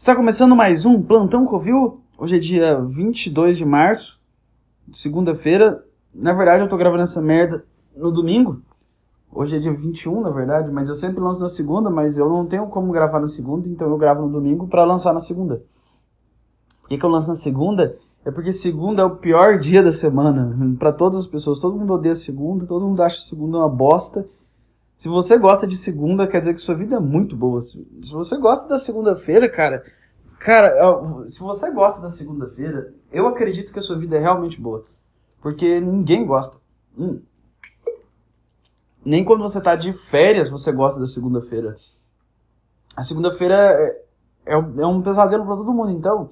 Está começando mais um Plantão Covil. Hoje é dia 22 de março, segunda-feira. Na verdade, eu tô gravando essa merda no domingo. Hoje é dia 21, na verdade, mas eu sempre lanço na segunda, mas eu não tenho como gravar na segunda, então eu gravo no domingo para lançar na segunda. Por que, que eu lanço na segunda? É porque segunda é o pior dia da semana para todas as pessoas. Todo mundo odeia segunda, todo mundo acha segunda uma bosta. Se você gosta de segunda, quer dizer que sua vida é muito boa. Se você gosta da segunda-feira, cara, cara, se você gosta da segunda-feira, eu acredito que a sua vida é realmente boa. Porque ninguém gosta. Hum. Nem quando você tá de férias você gosta da segunda-feira. A segunda-feira é, é, é um pesadelo para todo mundo, então.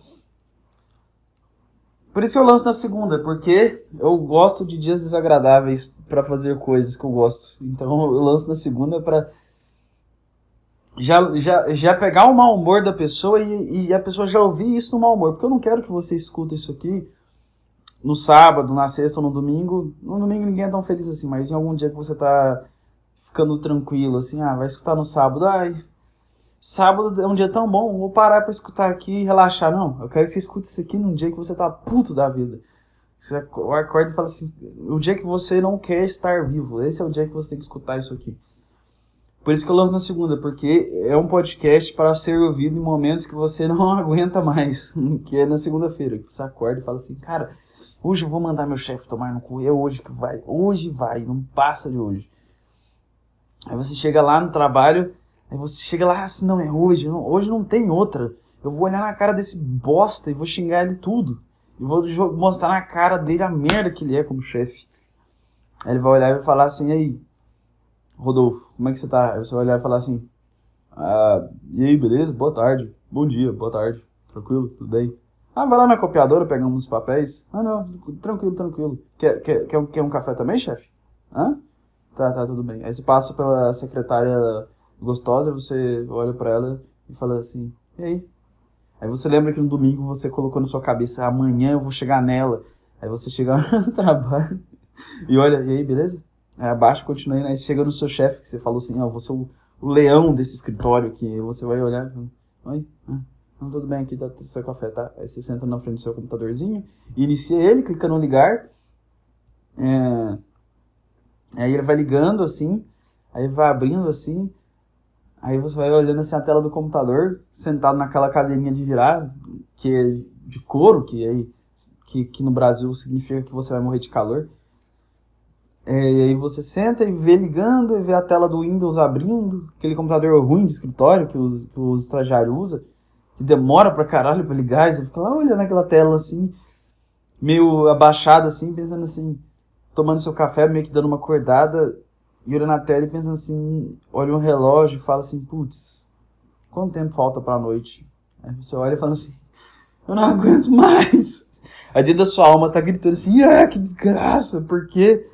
Por isso que eu lanço na segunda, porque eu gosto de dias desagradáveis para fazer coisas que eu gosto. Então eu lanço na segunda para já, já, já pegar o mau humor da pessoa e, e a pessoa já ouvir isso no mau humor. Porque eu não quero que você escute isso aqui no sábado, na sexta ou no domingo. No domingo ninguém é tão feliz assim, mas em algum dia que você tá ficando tranquilo, assim, ah, vai escutar no sábado, ai, sábado é um dia tão bom, vou parar para escutar aqui e relaxar. Não, eu quero que você escute isso aqui num dia que você tá puto da vida. Você acorda e fala assim: o dia que você não quer estar vivo, esse é o dia que você tem que escutar isso aqui. Por isso que eu lanço na segunda, porque é um podcast para ser ouvido em momentos que você não aguenta mais, que é na segunda-feira, que você acorda e fala assim: cara, hoje eu vou mandar meu chefe tomar no cu, é hoje que vai, hoje vai, não passa de hoje. Aí você chega lá no trabalho, aí você chega lá assim: não, é hoje, não, hoje não tem outra. Eu vou olhar na cara desse bosta e vou xingar ele tudo. E vou mostrar na cara dele a merda que ele é como chefe. Aí ele vai olhar e vai falar assim, aí, Rodolfo, como é que você tá? Aí você vai olhar e falar assim, ah, e aí, beleza? Boa tarde. Bom dia, boa tarde. Tranquilo, tudo bem? Ah, vai lá na copiadora, pegamos uns papéis. Ah, não, tranquilo, tranquilo. Quer, quer, quer, um, quer um café também, chefe? Hã? Tá, tá, tudo bem. Aí você passa pela secretária gostosa, você olha pra ela e fala assim, e aí, Aí você lembra que no domingo você colocou na sua cabeça, amanhã eu vou chegar nela. Aí você chega no trabalho e olha, e aí, beleza? Aí abaixo, continua aí, né? chega no seu chefe, que você falou assim, ó, oh, você o, o, leão desse escritório aqui. Aí você vai olhar, oi, ah, não, tudo bem, aqui tá, tá seu café, tá? Aí você senta na frente do seu computadorzinho, inicia ele, clica no ligar. É, aí ele vai ligando assim, aí vai abrindo assim, Aí você vai olhando assim a tela do computador, sentado naquela cadeirinha de virar, que é de couro, que, aí, que, que no Brasil significa que você vai morrer de calor. É, e aí você senta e vê ligando, e vê a tela do Windows abrindo, aquele computador ruim de escritório que os, que os estagiários usam, que demora pra caralho pra ligar, e você fica lá olhando aquela tela assim, meio abaixado assim, pensando assim, tomando seu café, meio que dando uma acordada, e olha na tela e pensa assim, olha o relógio e fala assim, putz, quanto tempo falta para a noite? Aí você olha e fala assim, eu não aguento mais. Aí dentro da sua alma tá gritando assim, ah, que desgraça, porque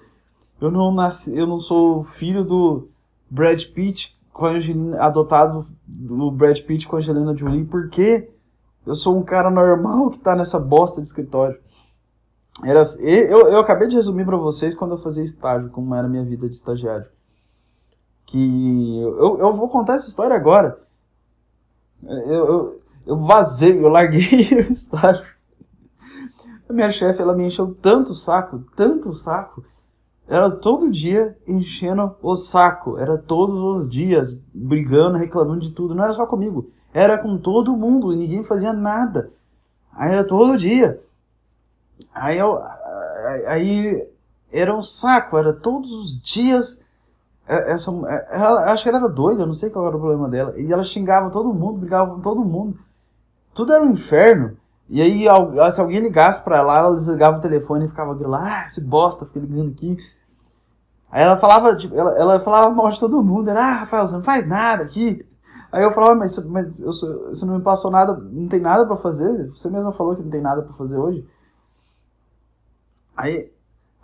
eu não nasci, eu não sou filho do Brad Pitt com a Angelina, adotado do Brad Pitt com a Angelina Jolie, porque eu sou um cara normal que tá nessa bosta de escritório. Era, eu, eu acabei de resumir para vocês quando eu fazia estágio, como era a minha vida de estagiário. Que eu, eu vou contar essa história agora. Eu, eu, eu vazei, eu larguei o estágio. A minha chefe, ela me encheu tanto saco, tanto saco. Era todo dia enchendo o saco. Era todos os dias brigando, reclamando de tudo. Não era só comigo. Era com todo mundo e ninguém fazia nada. Aí era todo dia. Aí eu. Aí era um saco, era todos os dias. É, essa, é, ela, acho que ela era doida, eu não sei qual era o problema dela. E ela xingava todo mundo, brigava com todo mundo. Tudo era um inferno. E aí, se alguém ligasse pra ela, ela desligava o telefone e ficava lá, ah, esse bosta, fica ligando aqui. Aí ela falava, tipo, ela, ela falava mal de todo mundo, era, ah, Rafael, você não faz nada aqui. Aí eu falava, mas, mas eu, você não me passou nada, não tem nada para fazer? Você mesma falou que não tem nada para fazer hoje. Aí,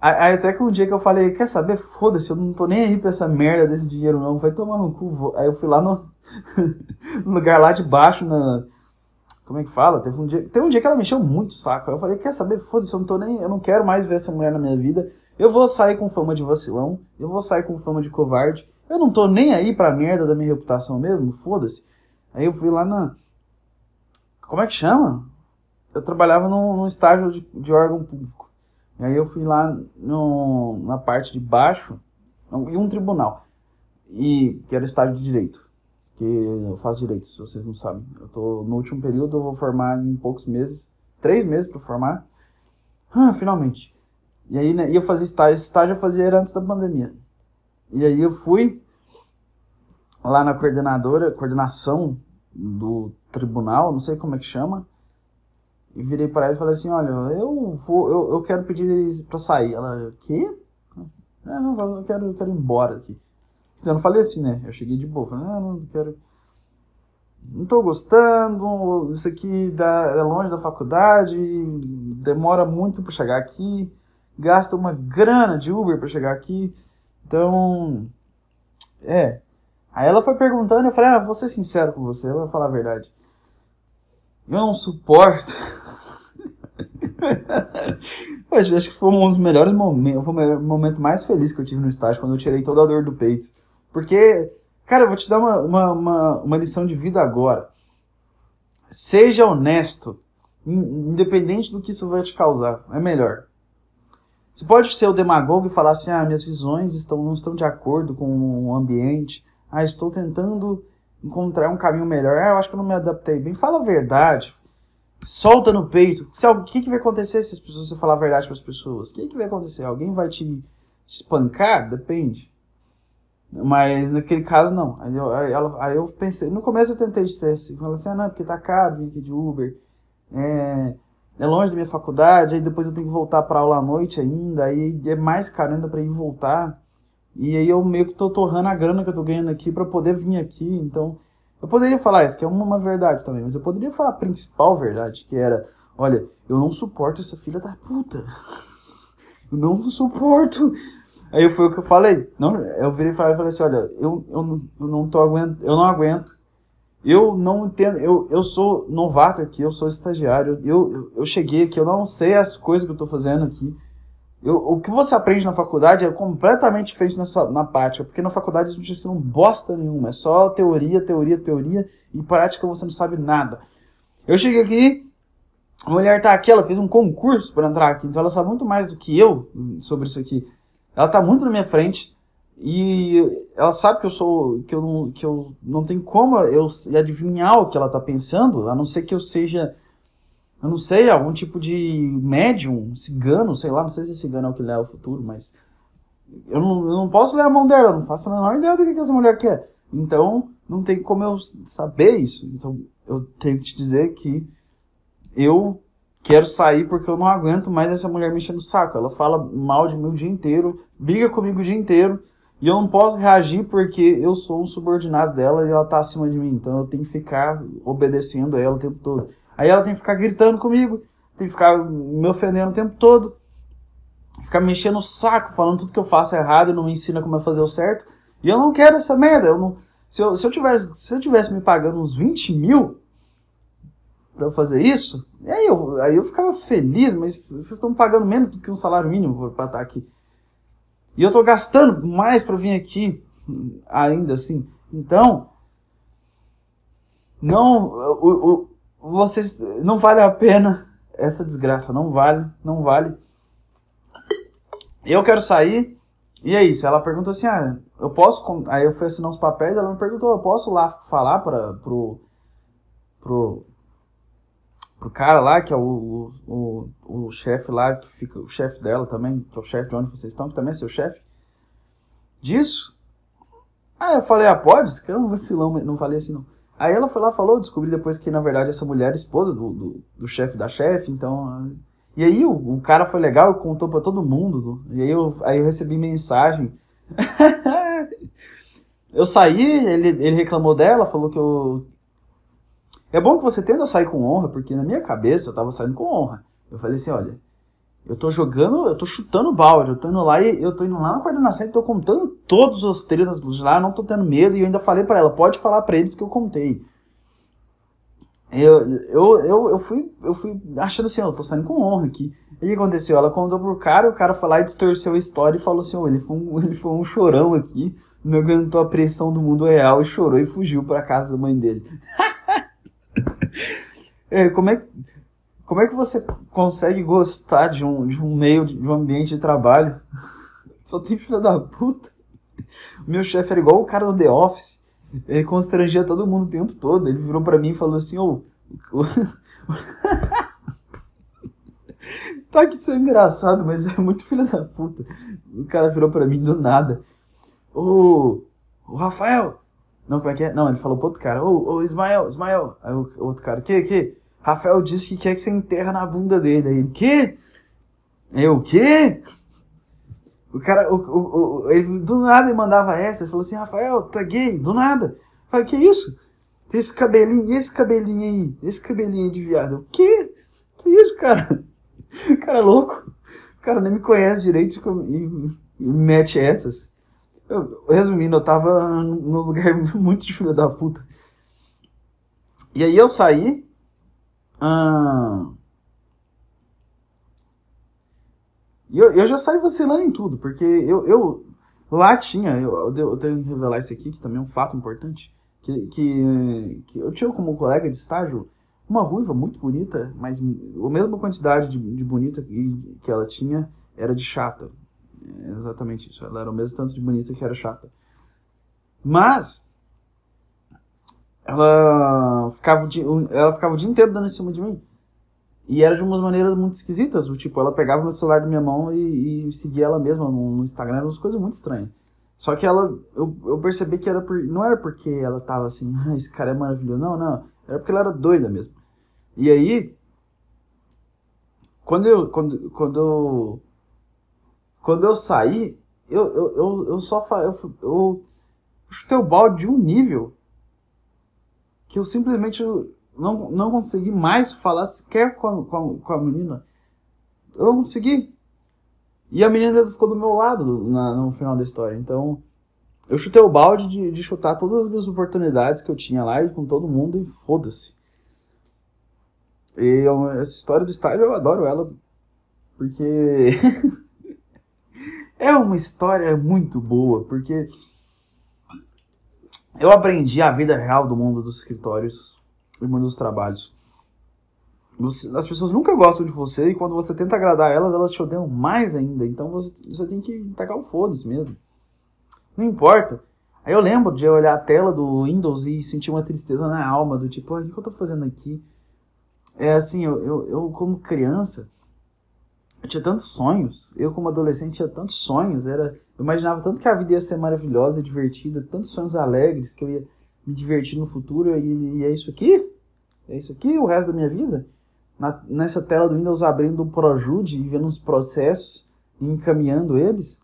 aí até que um dia que eu falei, quer saber, foda-se, eu não tô nem aí pra essa merda desse dinheiro não, vai tomar no cu. Aí eu fui lá no, no lugar lá de baixo, na... Como é que fala? Teve um dia, teve um dia que ela mexeu muito o saco. Aí eu falei, quer saber, foda-se, eu não tô nem, eu não quero mais ver essa mulher na minha vida. Eu vou sair com fama de vacilão, eu vou sair com fama de covarde. Eu não tô nem aí pra merda da minha reputação mesmo, foda-se. Aí eu fui lá na, Como é que chama? Eu trabalhava num, num estágio de, de órgão público. E aí eu fui lá no, na parte de baixo, em um tribunal, e que era estágio de direito, que eu faço direito, se vocês não sabem. Eu tô no último período, eu vou formar em poucos meses, três meses para formar. Ah, finalmente. E aí né, ia fazer estágio, esse estágio eu fazia antes da pandemia. E aí eu fui lá na coordenadora, coordenação do tribunal, não sei como é que chama, e virei para ela e falei assim, olha, eu vou, eu, eu quero pedir para sair. Ela, quê? É, não, eu quero, eu quero ir embora aqui. Então, eu não falei assim, né? Eu cheguei de boa, falei, ah, não quero. Não tô gostando, isso aqui dá, é longe da faculdade, demora muito para chegar aqui, gasta uma grana de Uber para chegar aqui. Então, é. Aí ela foi perguntando, eu falei, ah, vou ser sincero com você, eu vou falar a verdade. Eu não suporto. eu acho que foi um dos melhores momentos, foi o momento mais feliz que eu tive no estágio, quando eu tirei toda a dor do peito. Porque, cara, eu vou te dar uma, uma, uma, uma lição de vida agora. Seja honesto, independente do que isso vai te causar, é melhor. Você pode ser o demagogo e falar assim: ah, minhas visões estão, não estão de acordo com o ambiente. Ah, estou tentando encontrar um caminho melhor. Ah, eu acho que eu não me adaptei bem. Fala a verdade. Solta no peito. O que, que vai acontecer se você falar a verdade para as pessoas? O que, que vai acontecer? Alguém vai te espancar? Depende. Mas naquele caso, não. Aí eu, aí, aí eu pensei, no começo eu tentei ser assim, falei assim, ah, não, porque tá caro vir aqui de Uber, é, é longe da minha faculdade, aí depois eu tenho que voltar para aula à noite ainda, aí é mais caro ainda para ir voltar. E aí eu meio que tô torrando a grana que eu tô ganhando aqui para poder vir aqui, então eu poderia falar isso, que é uma, verdade também, mas eu poderia falar a principal verdade, que era, olha, eu não suporto essa filha da puta. Eu não suporto. Aí foi o que eu falei. Não, eu virei e falei, falei assim, olha, eu, eu, eu não tô aguento, eu não aguento. Eu não entendo, eu, eu sou novato aqui, eu sou estagiário, eu, eu, eu cheguei aqui, eu não sei as coisas que eu tô fazendo aqui. Eu, o que você aprende na faculdade é completamente diferente na, na prática, porque na faculdade a gente ensina bosta nenhuma, é só teoria, teoria, teoria, e prática você não sabe nada. Eu cheguei aqui, a mulher tá aqui, ela fez um concurso para entrar aqui, então ela sabe muito mais do que eu sobre isso aqui. Ela tá muito na minha frente e ela sabe que eu sou que eu não, que eu não tenho como eu adivinhar o que ela tá pensando, a não ser que eu seja eu não sei, algum tipo de médium, cigano, sei lá, não sei se cigano é o que lê o futuro, mas eu não, eu não posso ler a mão dela, eu não faço a menor ideia do que, que essa mulher quer. Então, não tem como eu saber isso. Então, eu tenho que te dizer que eu quero sair porque eu não aguento mais essa mulher me enchendo o saco. Ela fala mal de mim o dia inteiro, briga comigo o dia inteiro, e eu não posso reagir porque eu sou um subordinado dela e ela tá acima de mim. Então eu tenho que ficar obedecendo a ela o tempo todo. Aí ela tem que ficar gritando comigo, tem que ficar me ofendendo o tempo todo, ficar me enchendo o saco, falando tudo que eu faço errado e não me ensina como é fazer o certo. E eu não quero essa merda. Eu não, se, eu, se, eu tivesse, se eu tivesse me pagando uns 20 mil, para eu fazer isso, aí eu, aí eu ficava feliz, mas vocês estão pagando menos do que um salário mínimo para estar aqui. E eu estou gastando mais para vir aqui, ainda assim. Então, não, o, vocês, não vale a pena essa desgraça, não vale, não vale. Eu quero sair, e é isso. Ela perguntou assim, ah, eu posso, aí eu fui assinar os papéis, ela me perguntou, eu posso lá falar para pro, pro pro cara lá, que é o, o, o, o chefe lá, que fica, o chefe dela também, que é o chefe de onde vocês estão, que também é seu chefe, disso. Aí eu falei, ah, pode? Que é um vacilão, não falei assim não. Aí ela foi lá falou, descobri depois que na verdade essa mulher é esposa do, do, do chefe da chefe, então. E aí o, o cara foi legal, contou para todo mundo. E aí eu, aí eu recebi mensagem. eu saí, ele, ele reclamou dela, falou que eu, é bom que você tenda a sair com honra, porque na minha cabeça eu tava saindo com honra. Eu falei assim, olha, eu tô jogando, eu tô chutando balde, eu tô indo lá e eu tô indo lá na coordenação e tô contando todos os trilhos de lá, não tô tendo medo e eu ainda falei para ela, pode falar para eles que eu contei. Eu, eu, eu, eu, fui, eu fui achando assim, eu tô saindo com honra aqui. E o que aconteceu? Ela contou pro cara, o cara foi lá e distorceu a história e falou assim, oh, ele, foi um, ele foi um chorão aqui, não aguentou a pressão do mundo real e chorou e fugiu pra casa da mãe dele. É, como é, como é que você consegue gostar de um, de um meio, de um ambiente de trabalho? Só tem filha da puta. O meu chefe era igual o cara do The Office. Ele constrangia todo mundo o tempo todo. Ele virou para mim e falou assim: Ô. Oh, tá que isso é engraçado, mas é muito filha da puta. O cara virou para mim do nada. Ô, oh, Rafael! Não, como é que é? Não, ele falou pro outro cara: Ô, oh, Ismael, Ismael! Aí o outro cara: Que, que? Rafael disse que quer que você enterra na bunda dele. Aí Que? Eu, o quê? O cara, o, o, o, ele do nada ele mandava essa, ele falou assim, Rafael, tá gay, do nada. Eu falei, que isso? Esse cabelinho, esse cabelinho aí, esse cabelinho de viado. O quê? Que isso, cara? O cara é louco. O cara nem me conhece direito e, mete essas. Eu, resumindo, eu tava num lugar muito de filha da puta. E aí eu saí. Hum, eu, eu já saí vacilando em tudo, porque eu, eu lá tinha, eu, eu tenho que revelar isso aqui, que também é um fato importante, que, que, que eu tinha como colega de estágio uma ruiva muito bonita, mas a mesma quantidade de, de bonita que, que ela tinha era de chata. É exatamente isso, ela era o mesmo tanto de bonita que era chata. Mas ela ficava, ela ficava o dia inteiro dando em cima de mim. E era de umas maneiras muito esquisitas. Tipo, ela pegava meu celular da minha mão e, e seguia ela mesma no, no Instagram. Eram umas coisas muito estranhas. Só que ela, eu, eu percebi que era por, não era porque ela tava assim, ah, esse cara é maravilhoso. Não, não. Era porque ela era doida mesmo. E aí, quando eu, quando, quando eu, quando eu saí, eu, eu, eu, eu só eu, eu chutei o balde de um nível que eu simplesmente não, não consegui mais falar sequer com a, com a, com a menina. Eu não consegui. E a menina ficou do meu lado na, no final da história. Então, eu chutei o balde de, de chutar todas as minhas oportunidades que eu tinha lá com todo mundo e foda-se. E eu, essa história do estádio eu adoro ela porque é uma história muito boa, porque eu aprendi a vida real do mundo dos escritórios em muitos trabalhos. Você, as pessoas nunca gostam de você e quando você tenta agradar elas, elas te odeiam mais ainda. Então você, você tem que tacar o foda-se mesmo. Não importa. Aí eu lembro de olhar a tela do Windows e sentir uma tristeza na alma, do tipo, o que eu tô fazendo aqui? É assim, eu, eu, eu como criança, eu tinha tantos sonhos. Eu como adolescente tinha tantos sonhos. Era, eu imaginava tanto que a vida ia ser maravilhosa, divertida, tantos sonhos alegres que eu ia me divertir no futuro e, e, é isso aqui? É isso aqui o resto da minha vida? Na, nessa tela do Windows abrindo o Projude e vendo os processos e encaminhando eles?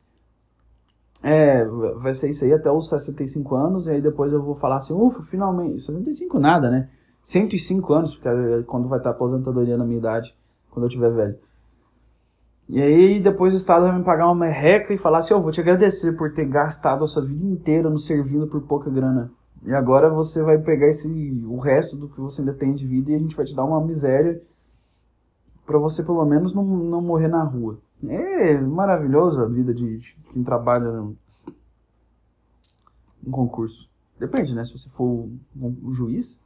É, vai ser isso aí até os 65 anos, e aí depois eu vou falar assim, ufa, finalmente, 65 nada, né? 105 anos, porque é quando vai estar aposentadoria na minha idade, quando eu tiver velho. E aí depois o Estado vai me pagar uma merreca e falar assim, eu oh, vou te agradecer por ter gastado a sua vida inteira nos servindo por pouca grana. E agora você vai pegar esse o resto do que você ainda tem de vida e a gente vai te dar uma miséria para você pelo menos não, não morrer na rua. É maravilhoso a vida de, de quem trabalha no, um concurso. Depende, né? Se você for um, um juiz.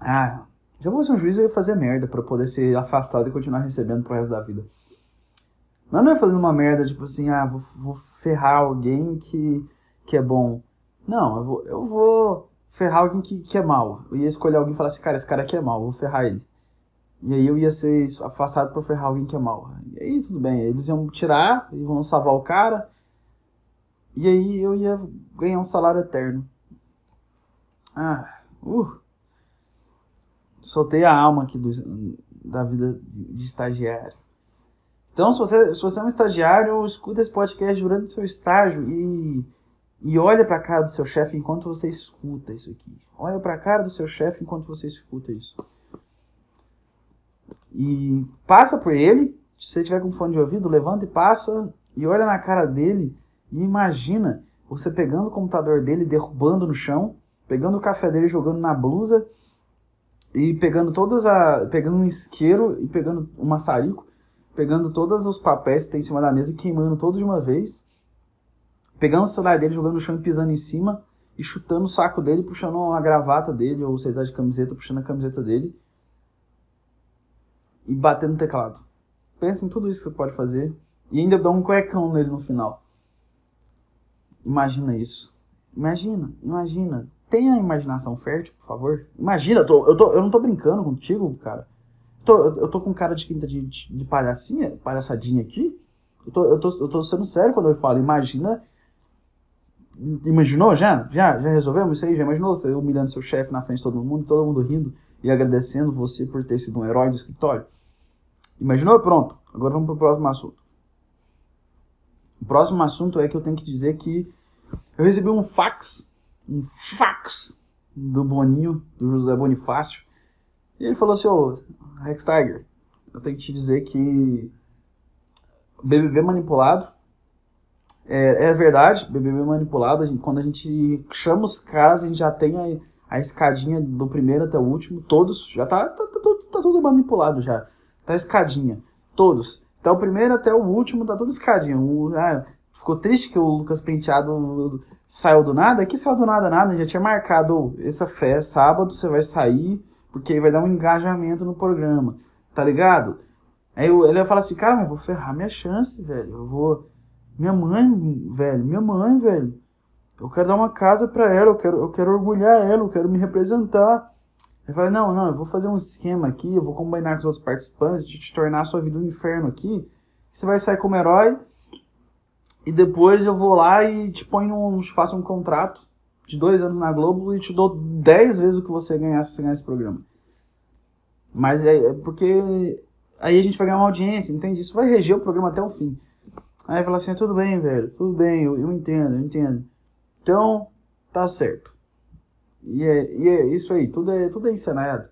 Ah, se eu fosse um juiz, eu ia fazer merda para poder ser afastado e continuar recebendo pro resto da vida. Mas não é fazendo uma merda, tipo assim, ah, vou, vou ferrar alguém que, que é bom. Não, eu vou, eu vou ferrar alguém que, que é mal. Eu ia escolher alguém e falar assim, cara, esse cara aqui é mal, vou ferrar ele. E aí eu ia ser afastado por ferrar alguém que é mal. E aí tudo bem, eles iam tirar, e vão salvar o cara. E aí eu ia ganhar um salário eterno. Ah, uh. Soltei a alma aqui do, da vida de estagiário. Então, se você, se você é um estagiário, escuta esse podcast durante o seu estágio e e olha para a cara do seu chefe enquanto você escuta isso aqui. Olha para a cara do seu chefe enquanto você escuta isso. E passa por ele. Se você tiver com fone de ouvido, levanta e passa e olha na cara dele e imagina você pegando o computador dele, derrubando no chão, pegando o café dele, jogando na blusa e pegando todas a, pegando um isqueiro e pegando um maçarico, pegando todos os papéis que tem em cima da mesa e queimando todos de uma vez pegando o celular dele, jogando no chão e pisando em cima, e chutando o saco dele, puxando a gravata dele, ou se ele tá de camiseta, puxando a camiseta dele e batendo no teclado. Pensa em tudo isso que você pode fazer e ainda dá um cuecão nele no final. Imagina isso. Imagina, imagina. Tenha a imaginação fértil, por favor. Imagina, eu, tô, eu, tô, eu não tô brincando contigo, cara. Tô, eu tô com cara de quinta de, de, de palhacinha, palhaçadinha aqui. Eu tô, eu, tô, eu tô sendo sério quando eu falo, imagina. Imaginou já? Já, já resolvemos isso aí? Já imaginou você humilhando seu chefe na frente de todo mundo, todo mundo rindo e agradecendo você por ter sido um herói do escritório? Imaginou? Pronto. Agora vamos pro próximo assunto. O próximo assunto é que eu tenho que dizer que eu recebi um fax, um fax do Boninho, do José Bonifácio, e ele falou assim, ô, Rex Tiger, eu tenho que te dizer que BBB manipulado é, é verdade, BBB manipulado, a gente, quando a gente chama os caras, a gente já tem a, a escadinha do primeiro até o último, todos, já tá, tá, tá, tá tudo manipulado já, tá escadinha, todos. Até o primeiro até o último tá tudo escadinha. O, ah, ficou triste que o Lucas Penteado saiu do nada? Que saiu do nada nada, já tinha marcado essa fé, sábado você vai sair, porque vai dar um engajamento no programa, tá ligado? Aí ele vai falar assim, cara, eu vou ferrar minha chance, velho. Eu vou. Minha mãe, velho, minha mãe, velho. Eu quero dar uma casa pra ela, eu quero, eu quero orgulhar ela, eu quero me representar. Ele fala, não, não, eu vou fazer um esquema aqui, eu vou combinar com os outros participantes de te tornar a sua vida um inferno aqui. Você vai sair como herói e depois eu vou lá e te ponho um, faço um contrato de dois anos na Globo e te dou dez vezes o que você ganhar se você ganhar esse programa. Mas é, é porque aí a gente vai ganhar uma audiência, entende? Isso vai reger o programa até o fim. Aí fala assim, tudo bem, velho, tudo bem, eu, eu entendo, eu entendo. Então, tá certo. E é, e é isso aí, tudo é, tudo é encenado.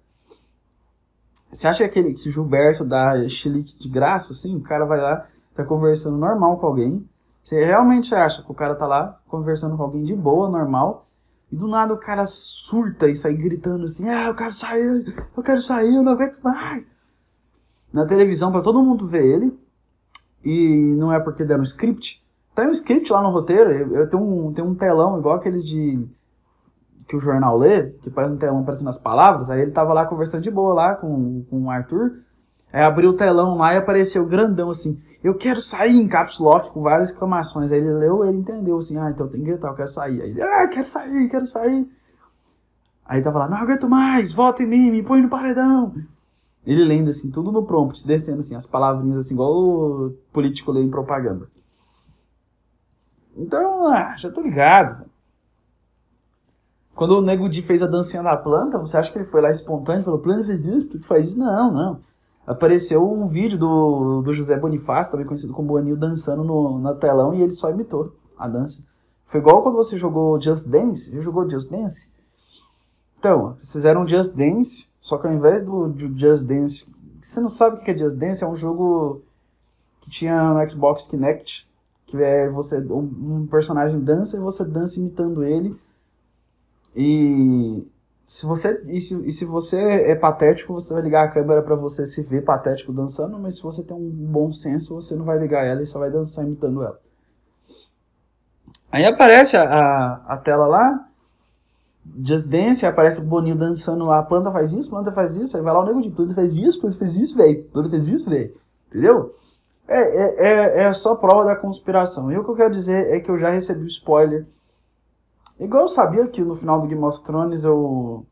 Você acha que aquele que Gilberto dá chilique de graça, assim, o cara vai lá, tá conversando normal com alguém. Você realmente acha que o cara tá lá conversando com alguém de boa, normal, e do nada o cara surta e sai gritando assim: Ah, eu quero sair, eu quero sair, eu não aguento mais. Na televisão, para todo mundo ver ele, e não é porque deram um script. Tem um script lá no roteiro, eu, eu tenho, um, tenho um telão igual aqueles de que o jornal lê, que parece um telão aparecendo as palavras, aí ele tava lá conversando de boa lá com, com o Arthur, aí abriu o telão lá e apareceu grandão assim, eu quero sair em caps lock com várias exclamações, aí ele leu ele entendeu assim, ah, então tem que gritar, eu quero sair, aí ele, ah, quero sair, quero sair, aí tava lá, não aguento mais, volta em mim, me põe no paredão, ele lendo assim, tudo no prompt, descendo assim, as palavrinhas assim, igual o político lê em propaganda. Então, ah, já tô ligado, quando o Nego Di fez a dancinha da planta, você acha que ele foi lá espontâneo e falou, planta fez isso, tu faz isso? Não, não. Apareceu um vídeo do, do José Bonifácio, também conhecido como Boanil, dançando no, na telão e ele só imitou a dança. Foi igual quando você jogou Just Dance. Já jogou Just Dance? Então, vocês fizeram Just Dance, só que ao invés do, do Just Dance... Você não sabe o que é Just Dance? É um jogo que tinha no Xbox Kinect, que é você um, um personagem dança e você dança imitando ele e se você e se, e se você é patético, você vai ligar a câmera para você se ver patético dançando, mas se você tem um bom senso, você não vai ligar ela e só vai dançar imitando ela. Aí aparece a, a, a tela lá, Just Dance, aparece o Boninho dançando lá, planta faz isso, planta faz isso, aí vai lá o nego de planta faz isso, planta fez isso, velho, planta fez isso, velho. Entendeu? É, é, é, é só prova da conspiração. E o que eu quero dizer é que eu já recebi spoiler Igual eu sabia que no final do Game of Thrones eu,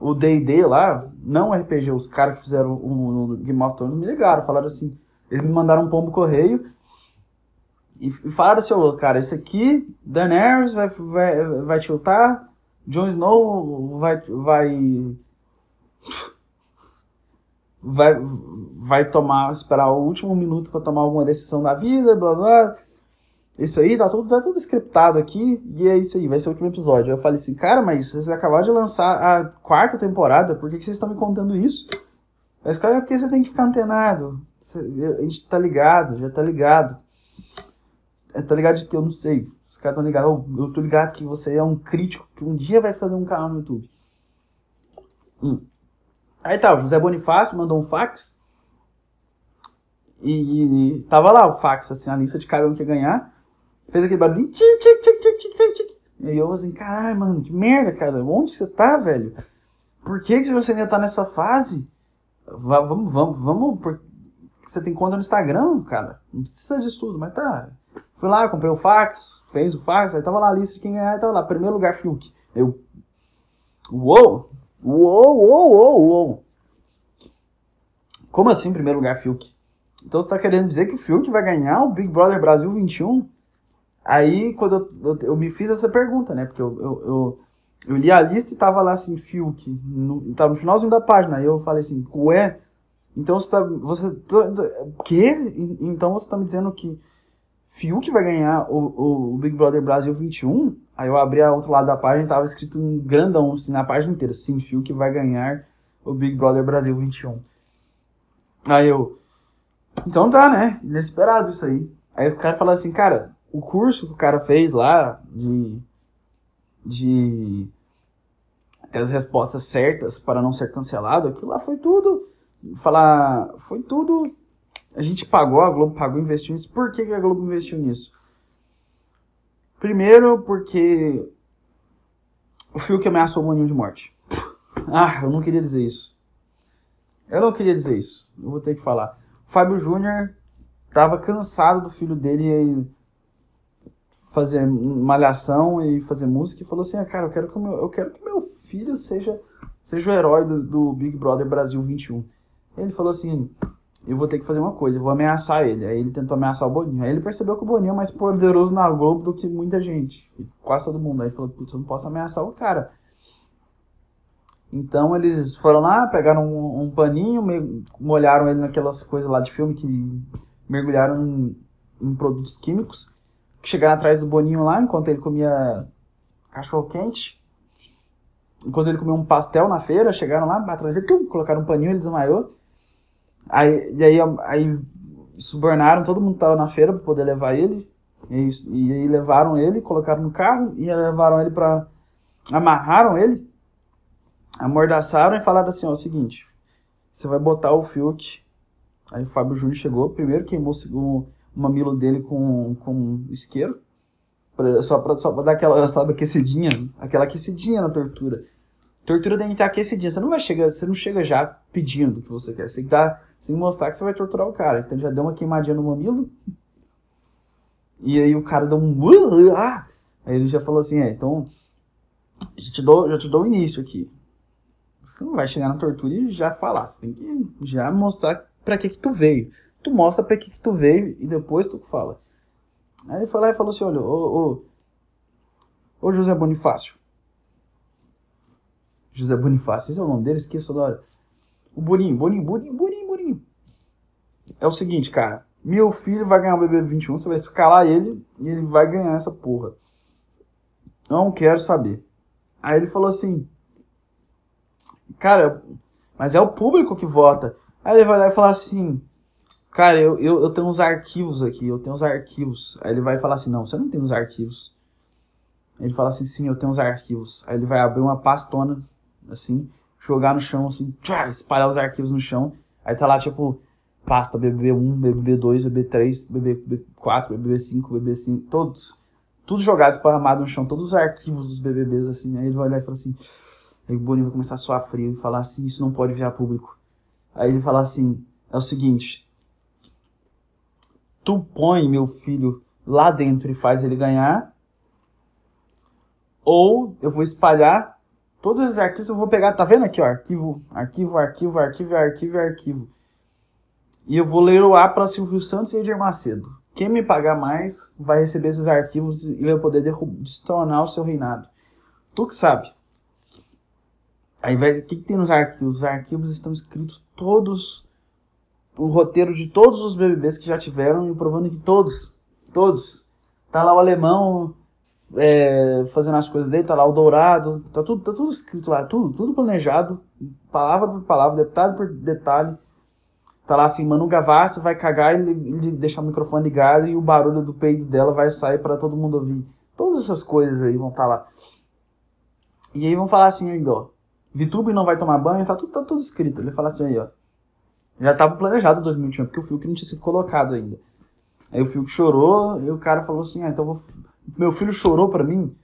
o D&D lá, não RPG, os caras que fizeram o, o, Game of Thrones me ligaram, falaram assim, eles me mandaram um pombo correio e, e falaram assim, oh, cara, esse aqui, Daenerys vai, vai, vai tiltar, Jon Snow vai, vai, vai, vai tomar, esperar o último minuto para tomar alguma decisão da vida, blá blá, isso aí tá tudo, tá tudo scriptado aqui e é isso aí, vai ser o último episódio. Eu falei assim, cara, mas vocês acabaram de lançar a quarta temporada, por que, que vocês estão me contando isso? Mas, cara, é porque você tem que ficar antenado. A gente tá ligado, já tá ligado. É, tá ligado de que eu não sei. Os caras estão ligados. Eu, eu tô ligado que você é um crítico que um dia vai fazer um canal no YouTube. Hum. Aí tá, o José Bonifácio mandou um fax. E, e, e, tava lá o fax, assim, a lista de cada um que ia ganhar. Fez aquele barulho. E aí eu assim, caralho, mano, que merda, cara. Onde você tá, velho? Por que, que você ainda tá nessa fase? Vamos, vamos, vamos. Por... Você tem conta no Instagram, cara. Não precisa disso tudo, mas tá. Fui lá, comprei o fax, fez o fax, aí tava lá a lista de quem ganhar, e tava lá, primeiro lugar Fiuk. Eu. Uou! Uou, uou, uou, uou! Como assim, primeiro lugar Fiuk? Então você tá querendo dizer que o Fiuk vai ganhar o Big Brother Brasil 21? Aí, quando eu, eu, eu me fiz essa pergunta, né? Porque eu, eu, eu, li a lista e tava lá assim, Fiuk, no, tava no finalzinho da página. Aí eu falei assim, ué, então você tá. Você. Tá, quê? Então você tá me dizendo que Fiuk vai ganhar o, o Big Brother Brasil 21? Aí eu abri a outro lado da página e tava escrito um grandão assim, na página inteira. Sim, Fiuk vai ganhar o Big Brother Brasil 21. Aí eu. Então tá, né? Inesperado isso aí. Aí o cara fala assim, cara, o curso que o cara fez lá de. de. ter as respostas certas para não ser cancelado, aquilo lá foi tudo. Falar. Foi tudo. A gente pagou, a Globo pagou, investiu nisso. Por que, que a Globo investiu nisso? Primeiro, porque o Fiuk ameaçou o Boninho de morte. Ah, eu não queria dizer isso. Eu não queria dizer isso. Eu vou ter que falar. O Fábio Júnior tava cansado do filho dele fazer malhação e fazer música e falou assim: ah, cara, eu quero que meu, eu quero que meu filho seja, seja o herói do, do Big Brother Brasil 21. Ele falou assim: eu vou ter que fazer uma coisa, eu vou ameaçar ele. Aí ele tentou ameaçar o Boninho. Aí ele percebeu que o Boninho é mais poderoso na Globo do que muita gente, quase todo mundo. Aí ele falou: putz, eu não posso ameaçar o cara. Então eles foram lá, pegaram um, um paninho, molharam ele naquelas coisas lá de filme que mergulharam em, em produtos químicos. Chegaram atrás do Boninho lá, enquanto ele comia cachorro quente. Enquanto ele comia um pastel na feira, chegaram lá, atrás dele, tum, colocaram um paninho, ele desmaiou. Aí, e aí, aí subornaram todo mundo tava na feira para poder levar ele. E, e aí levaram ele, colocaram no carro e levaram ele para amarraram ele amordaçaram e falaram assim, ó, é o seguinte, você vai botar o Fiuk. Aí o Fábio Júnior chegou, primeiro queimou o, o mamilo dele com, com isqueiro, pra, só, pra, só pra dar aquela, sabe, aquecidinha, aquela aquecidinha na tortura. Tortura tem que estar aquecidinha, você não vai chegar, você não chega já pedindo o que você quer, você tem que, dar, tem que mostrar que você vai torturar o cara. Então já deu uma queimadinha no mamilo, e aí o cara deu um... Ah! Aí ele já falou assim, é, então, já te dou, já te dou o início aqui. Você não vai chegar na tortura e já falar. Você tem que já mostrar para que que tu veio. Tu mostra para que que tu veio e depois tu fala. Aí ele foi lá e falou assim, olha, ô, ô, ô José Bonifácio. José Bonifácio, esse é o nome dele, esqueço da hora. O Boninho, Boninho, Boninho, Boninho, Boninho. É o seguinte, cara. Meu filho vai ganhar o BB21, você vai escalar ele e ele vai ganhar essa porra. Não quero saber. Aí ele falou assim: cara, mas é o público que vota. Aí ele vai lá e falar assim, cara, eu, eu, eu tenho uns arquivos aqui, eu tenho uns arquivos. Aí ele vai falar assim, não, você não tem uns arquivos. Ele fala assim, sim, eu tenho uns arquivos. Aí ele vai abrir uma pastona, assim, jogar no chão, assim, tchá, espalhar os arquivos no chão. Aí tá lá, tipo, pasta BBB1, BBB2, BB3, BB4, BBB5, BB5, todos. Tudo jogado, esparramado no chão, todos os arquivos dos BBBs, assim. Aí ele vai olhar e fala assim, Aí o Boninho vai começar a suar frio e falar assim, isso não pode virar público. Aí ele fala assim, é o seguinte, tu põe meu filho lá dentro e faz ele ganhar, ou eu vou espalhar todos os arquivos, eu vou pegar, tá vendo aqui, ó, arquivo, arquivo, arquivo, arquivo, arquivo, arquivo. E eu vou leiloar para Silvio Santos e Edir Macedo. Quem me pagar mais vai receber esses arquivos e vai poder destronar o seu reinado. Tu que sabe. Aí vai, o que, que tem nos arquivos? Os arquivos estão escritos todos, o roteiro de todos os BBBs que já tiveram e provando que todos, todos, tá lá o alemão é, fazendo as coisas dele, tá lá o dourado, tá tudo, tá tudo escrito lá, tudo, tudo planejado, palavra por palavra, detalhe por detalhe. Tá lá assim, Manu Gavassi vai cagar e, e deixar o microfone ligado e o barulho do peito dela vai sair para todo mundo ouvir. Todas essas coisas aí vão estar tá lá. E aí vão falar assim ainda, ó. Vitube não vai tomar banho, tá tudo, tá tudo escrito. Ele fala assim aí, ó. Já tava planejado 2021, porque o Fiuk não tinha sido colocado ainda. Aí o Fiuk chorou e o cara falou assim, ah, então vou... meu filho chorou pra mim,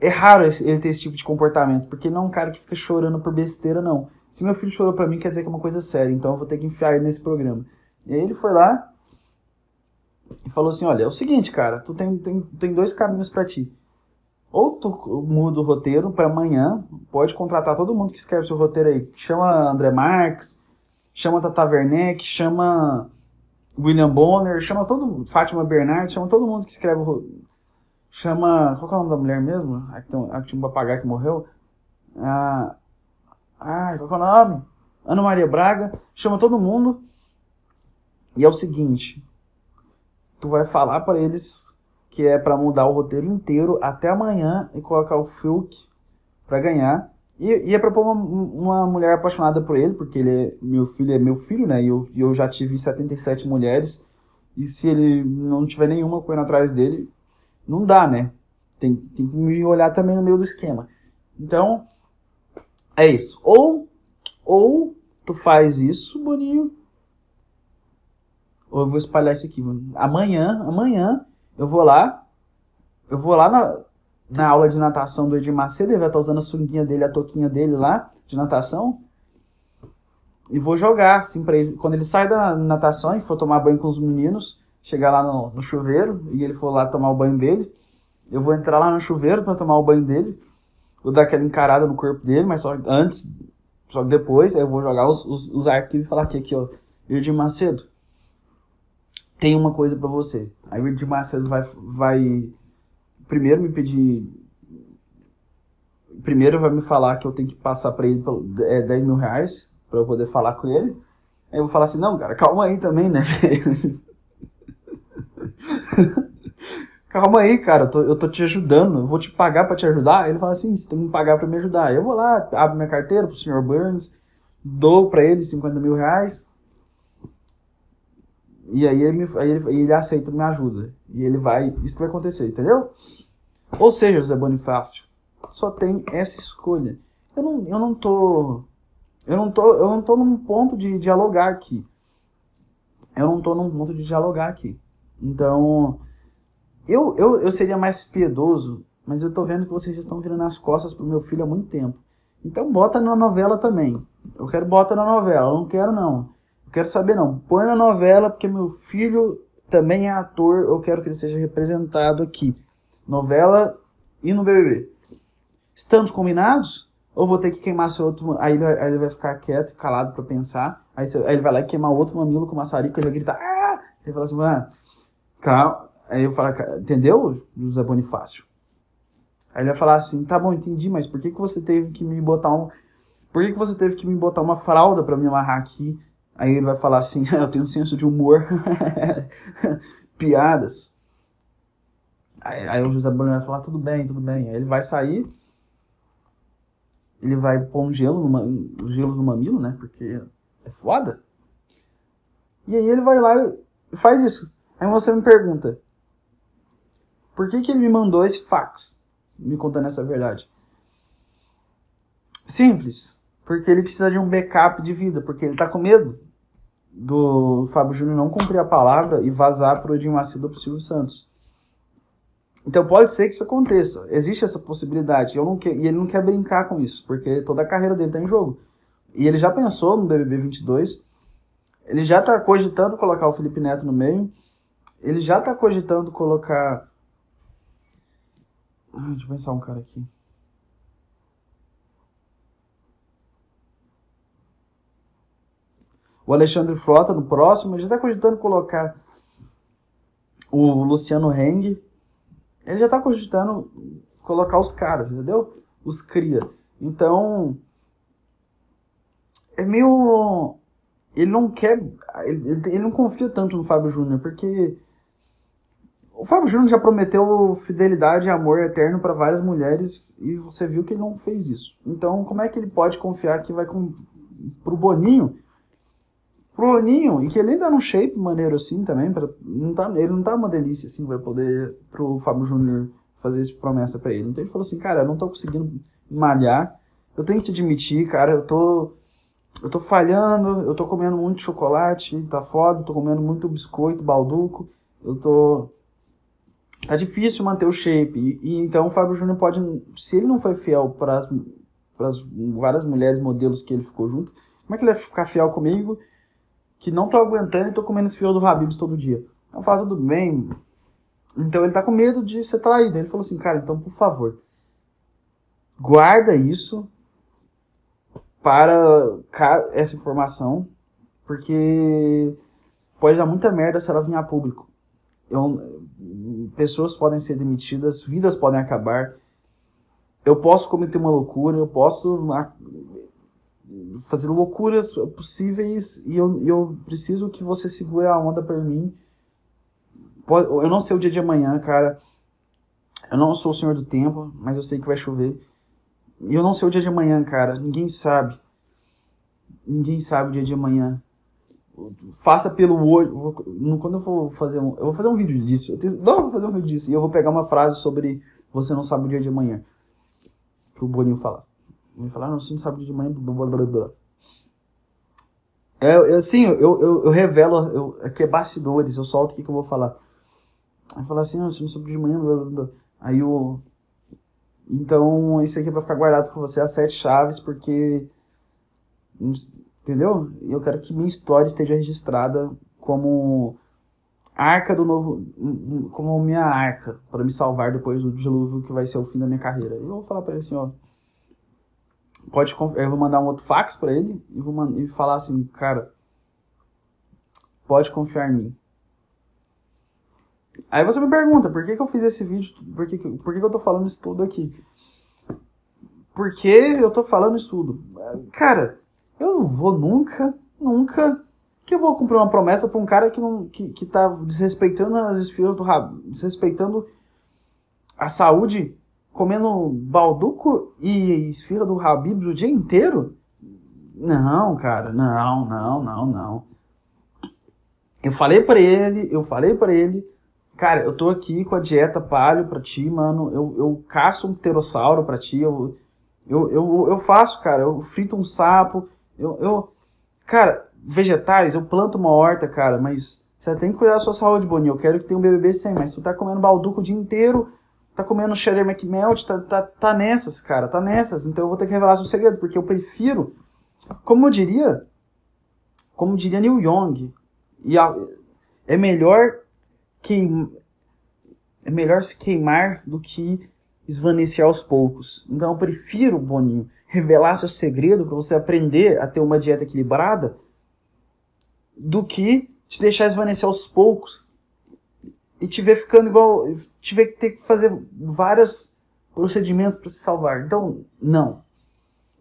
é raro ele ter esse tipo de comportamento, porque não é um cara que fica chorando por besteira, não. Se meu filho chorou pra mim, quer dizer que é uma coisa séria, então eu vou ter que enfiar ele nesse programa. E aí ele foi lá e falou assim: Olha, é o seguinte, cara, tu tem, tem, tem dois caminhos para ti. Ou tu muda o roteiro para amanhã, pode contratar todo mundo que escreve seu roteiro aí. Chama André Marques, chama Tata Werneck, chama William Bonner, chama todo Fátima Bernardes, chama todo mundo que escreve Chama. Qual é o nome da mulher mesmo? A que, tinha um papagaio que morreu? Ah, ai, qual é o nome? Ana Maria Braga. Chama todo mundo. E é o seguinte: tu vai falar para eles que é para mudar o roteiro inteiro até amanhã e colocar o Filk para ganhar. E, pra pôr uma, uma mulher apaixonada por ele, porque ele é meu filho, é meu filho, né? E eu, eu já tive 77 mulheres. E se ele não tiver nenhuma correndo atrás dele, não dá, né? Tem, tem que me olhar também no meio do esquema. Então, é isso. Ou, ou tu faz isso, Boninho. Ou eu vou espalhar isso aqui. Amanhã, amanhã, eu vou lá. Eu vou lá na, na aula de natação do Edir Macedo. Ele vai estar usando a sunguinha dele, a toquinha dele lá, de natação. E vou jogar, assim, pra ele. Quando ele sai da natação e for tomar banho com os meninos, chegar lá no, no, chuveiro e ele for lá tomar o banho dele, eu vou entrar lá no chuveiro para tomar o banho dele, vou dar aquela encarada no corpo dele, mas só antes, só depois, aí eu vou jogar os, os, os arquivos e falar aqui, aqui, ó, Edir Macedo, tem uma coisa para você. Aí o Edir Macedo vai, vai primeiro me pedir primeiro vai me falar que eu tenho que passar para ele é, 10 mil reais para eu poder falar com ele. Aí eu vou falar assim, não, cara, calma aí também, né, velho? Calma aí, cara, eu tô, eu tô te ajudando, eu vou te pagar para te ajudar. Ele fala assim: você tem que me pagar para me ajudar. Eu vou lá, abro minha carteira pro senhor Burns, dou para ele 50 mil reais. E aí ele, aí ele, ele aceita me ajuda. E ele vai. Isso que vai acontecer, entendeu? Ou seja, José Bonifácio, só tem essa escolha. Eu não, eu não tô. Eu não tô, eu não tô num ponto de dialogar aqui. Eu não tô num ponto de dialogar aqui. Então, eu, eu, eu seria mais piedoso, mas eu tô vendo que vocês já estão virando as costas pro meu filho há muito tempo. Então bota na novela também. Eu quero bota na novela, eu não quero não. Eu quero saber não. Põe na novela porque meu filho também é ator, eu quero que ele seja representado aqui. Novela e no BBB. Estamos combinados? Ou vou ter que queimar seu outro. Aí ele, aí ele vai ficar quieto, calado para pensar. Aí, aí, ele vai lá e queimar outro mamilo com maçarico, ele vai gritar. Ah! Ele fala assim, mano, Calma. Aí eu falo, entendeu, José Bonifácio? Aí ele vai falar assim, tá bom, entendi, mas por que, que você teve que me botar um. Por que, que você teve que me botar uma fralda para me amarrar aqui? Aí ele vai falar assim, eu tenho senso de humor. Piadas. Aí, aí, o José Bonifácio vai falar, tudo bem, tudo bem. Aí ele vai sair, ele vai pôr um gelo, numa, um gelos no mamilo, né? Porque é foda. E aí ele vai lá e faz isso. Aí você me pergunta, por que, que ele me mandou esse fax? Me contando essa verdade. Simples. Porque ele precisa de um backup de vida. Porque ele tá com medo do Fábio Júnior não cumprir a palavra e vazar pro Edinho Macedo ou pro Silvio Santos. Então pode ser que isso aconteça. Existe essa possibilidade. Eu não que... E ele não quer brincar com isso. Porque toda a carreira dele tá em jogo. E ele já pensou no BBB 22. Ele já tá cogitando colocar o Felipe Neto no meio ele já tá cogitando colocar. Deixa eu pensar um cara aqui. O Alexandre Frota no próximo, ele já tá cogitando colocar o Luciano Heng. Ele já tá cogitando colocar os caras, entendeu? Os cria. Então, é meio. Ele não quer. Ele, ele não confia tanto no Fábio Júnior, porque o Fábio Júnior já prometeu fidelidade e amor eterno para várias mulheres e você viu que ele não fez isso. Então, como é que ele pode confiar que vai com pro Boninho? Pro Boninho, e que ele ainda não shape maneiro assim também, pra, não tá, ele não tá uma delícia assim para poder pro Fábio Júnior fazer essa promessa para ele. Então ele falou assim: "Cara, eu não tô conseguindo malhar. Eu tenho que te admitir, cara, eu tô eu tô falhando, eu tô comendo muito chocolate, tá foda, tô comendo muito biscoito, balduco. Eu tô tá difícil manter o shape. E, e então o Fábio Júnior pode, se ele não foi fiel para as várias mulheres modelos que ele ficou junto, como é que ele vai ficar fiel comigo que não tô aguentando e tô comendo esse do Habibs todo dia? Eu falo, tudo bem. Então ele tá com medo de ser traído. Ele falou assim, cara, então por favor, guarda isso para essa informação, porque pode dar muita merda se ela vir a público. Eu, pessoas podem ser demitidas, vidas podem acabar. Eu posso cometer uma loucura, eu posso fazer loucuras possíveis e eu, eu preciso que você segure a onda para mim. Eu não sei o dia de amanhã, cara. Eu não sou o senhor do tempo, mas eu sei que vai chover. E eu não sei o dia de amanhã, cara. Ninguém sabe. Ninguém sabe o dia de amanhã. Faça pelo hoje. Quando eu for fazer um. Eu vou fazer um vídeo disso. não, eu vou fazer um vídeo disso. E eu vou pegar uma frase sobre você não sabe o dia de amanhã. Pro Boninho falar. Me falar, não, você não sabe de amanhã. Blá, blá, blá. É, assim, eu, eu, eu revelo, eu, aqui é bastidores, eu solto o que, que eu vou falar. Aí falar assim, não, você não sabe de manhã, blá, blá, blá. Aí o. Então, isso aqui é pra ficar guardado com você as sete chaves, porque. Entendeu? Eu quero que minha história esteja registrada como arca do novo. Como minha arca, para me salvar depois do dilúvio que vai ser o fim da minha carreira. Eu vou falar pra ele assim, ó pode eu vou mandar um outro fax para ele e vou e falar assim, cara, pode confiar em mim. Aí você me pergunta, por que, que eu fiz esse vídeo? Por que, por que, que eu tô falando isso tudo aqui? Por que eu tô falando isso tudo? Cara, eu não vou nunca, nunca que eu vou cumprir uma promessa para um cara que, não, que, que tá desrespeitando as esfias do rabo, desrespeitando a saúde comendo balduco e esfirra do Habib o dia inteiro? Não, cara, não, não, não, não. Eu falei para ele, eu falei para ele, cara, eu tô aqui com a dieta palio pra ti, mano. Eu, eu caço um pterossauro pra ti, eu, eu, eu, eu faço, cara, eu frito um sapo, eu, eu. Cara, vegetais, eu planto uma horta, cara, mas você tem que cuidar da sua saúde, Boninho. Eu quero que tenha um BBB sem, mas tu tá comendo balduco o dia inteiro tá comendo cheddar McMelt, tá, tá, tá nessas, cara, tá nessas. Então eu vou ter que revelar seu segredo, porque eu prefiro, como eu diria, como diria Neil Young, e a, é melhor que é melhor se queimar do que esvanecer aos poucos. Então eu prefiro, Boninho, revelar seu segredo para você aprender a ter uma dieta equilibrada do que te deixar esvanecer aos poucos e te ver ficando igual. te ver que ter que fazer vários procedimentos para se salvar. Então, não.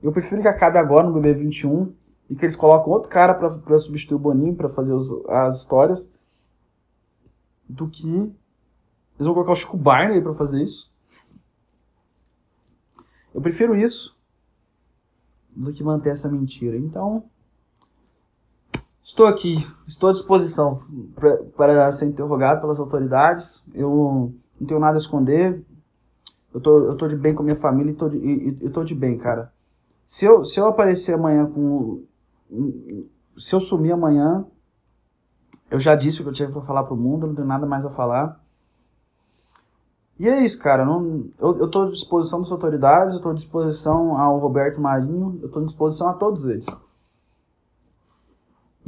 Eu prefiro que acabe agora no BB21 e que eles coloquem outro cara para substituir o Boninho para fazer os, as histórias do que eles vão colocar o Chico Barney para fazer isso. Eu prefiro isso do que manter essa mentira. Então, Estou aqui, estou à disposição para ser interrogado pelas autoridades. Eu não tenho nada a esconder. Eu tô, eu tô de bem com a minha família e tô de, e, e tô de bem, cara. Se eu, se eu aparecer amanhã com. Se eu sumir amanhã, eu já disse o que eu tinha para falar pro mundo, não tenho nada mais a falar. E é isso, cara. Não, eu, eu tô à disposição das autoridades, eu tô à disposição ao Roberto Marinho, eu tô à disposição a todos eles.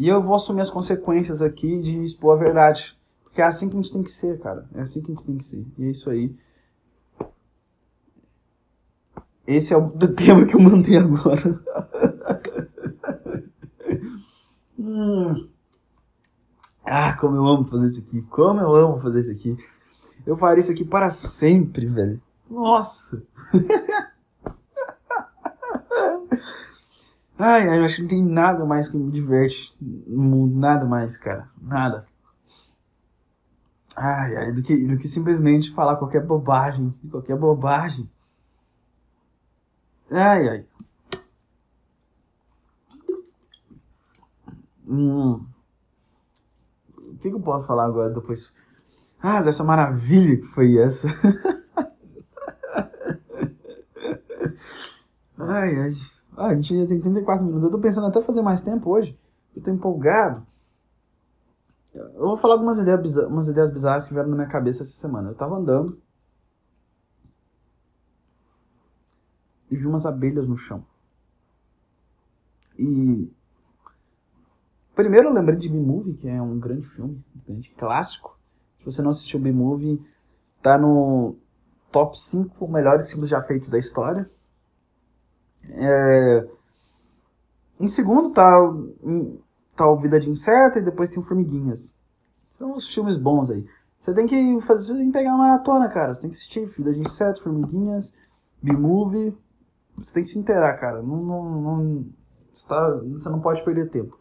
E eu vou assumir as consequências aqui de expor a verdade. Porque é assim que a gente tem que ser, cara. É assim que a gente tem que ser. E é isso aí. Esse é o tema que eu mandei agora. hum. Ah, como eu amo fazer isso aqui. Como eu amo fazer isso aqui. Eu faria isso aqui para sempre, velho. Nossa. Ai, eu acho que não tem nada mais que me diverte no mundo, nada mais, cara, nada. Ai, ai, do que, do que simplesmente falar qualquer bobagem, qualquer bobagem. Ai, ai. Hum. O que, que eu posso falar agora depois? Ah, dessa maravilha que foi essa. ai, ai. Ah, a gente já tem 34 minutos. Eu tô pensando até fazer mais tempo hoje. Eu tô empolgado. Eu vou falar algumas ideias, bizar umas ideias bizarras que vieram na minha cabeça essa semana. Eu tava andando e vi umas abelhas no chão. E primeiro eu lembrei de B-Movie, que é um grande filme, um grande clássico. Se você não assistiu B-Movie, tá no top 5 melhores filmes já feitos da história. É... Em segundo tá, tá o Vida de Inseto e depois tem Formiguinhas. São uns filmes bons aí. Você tem que fazer, tem que pegar uma maratona, cara. Você tem que assistir Vida de Inseto, Formiguinhas, B-Movie. Você tem que se inteirar, cara. Não, não, não, você, tá, você não pode perder tempo.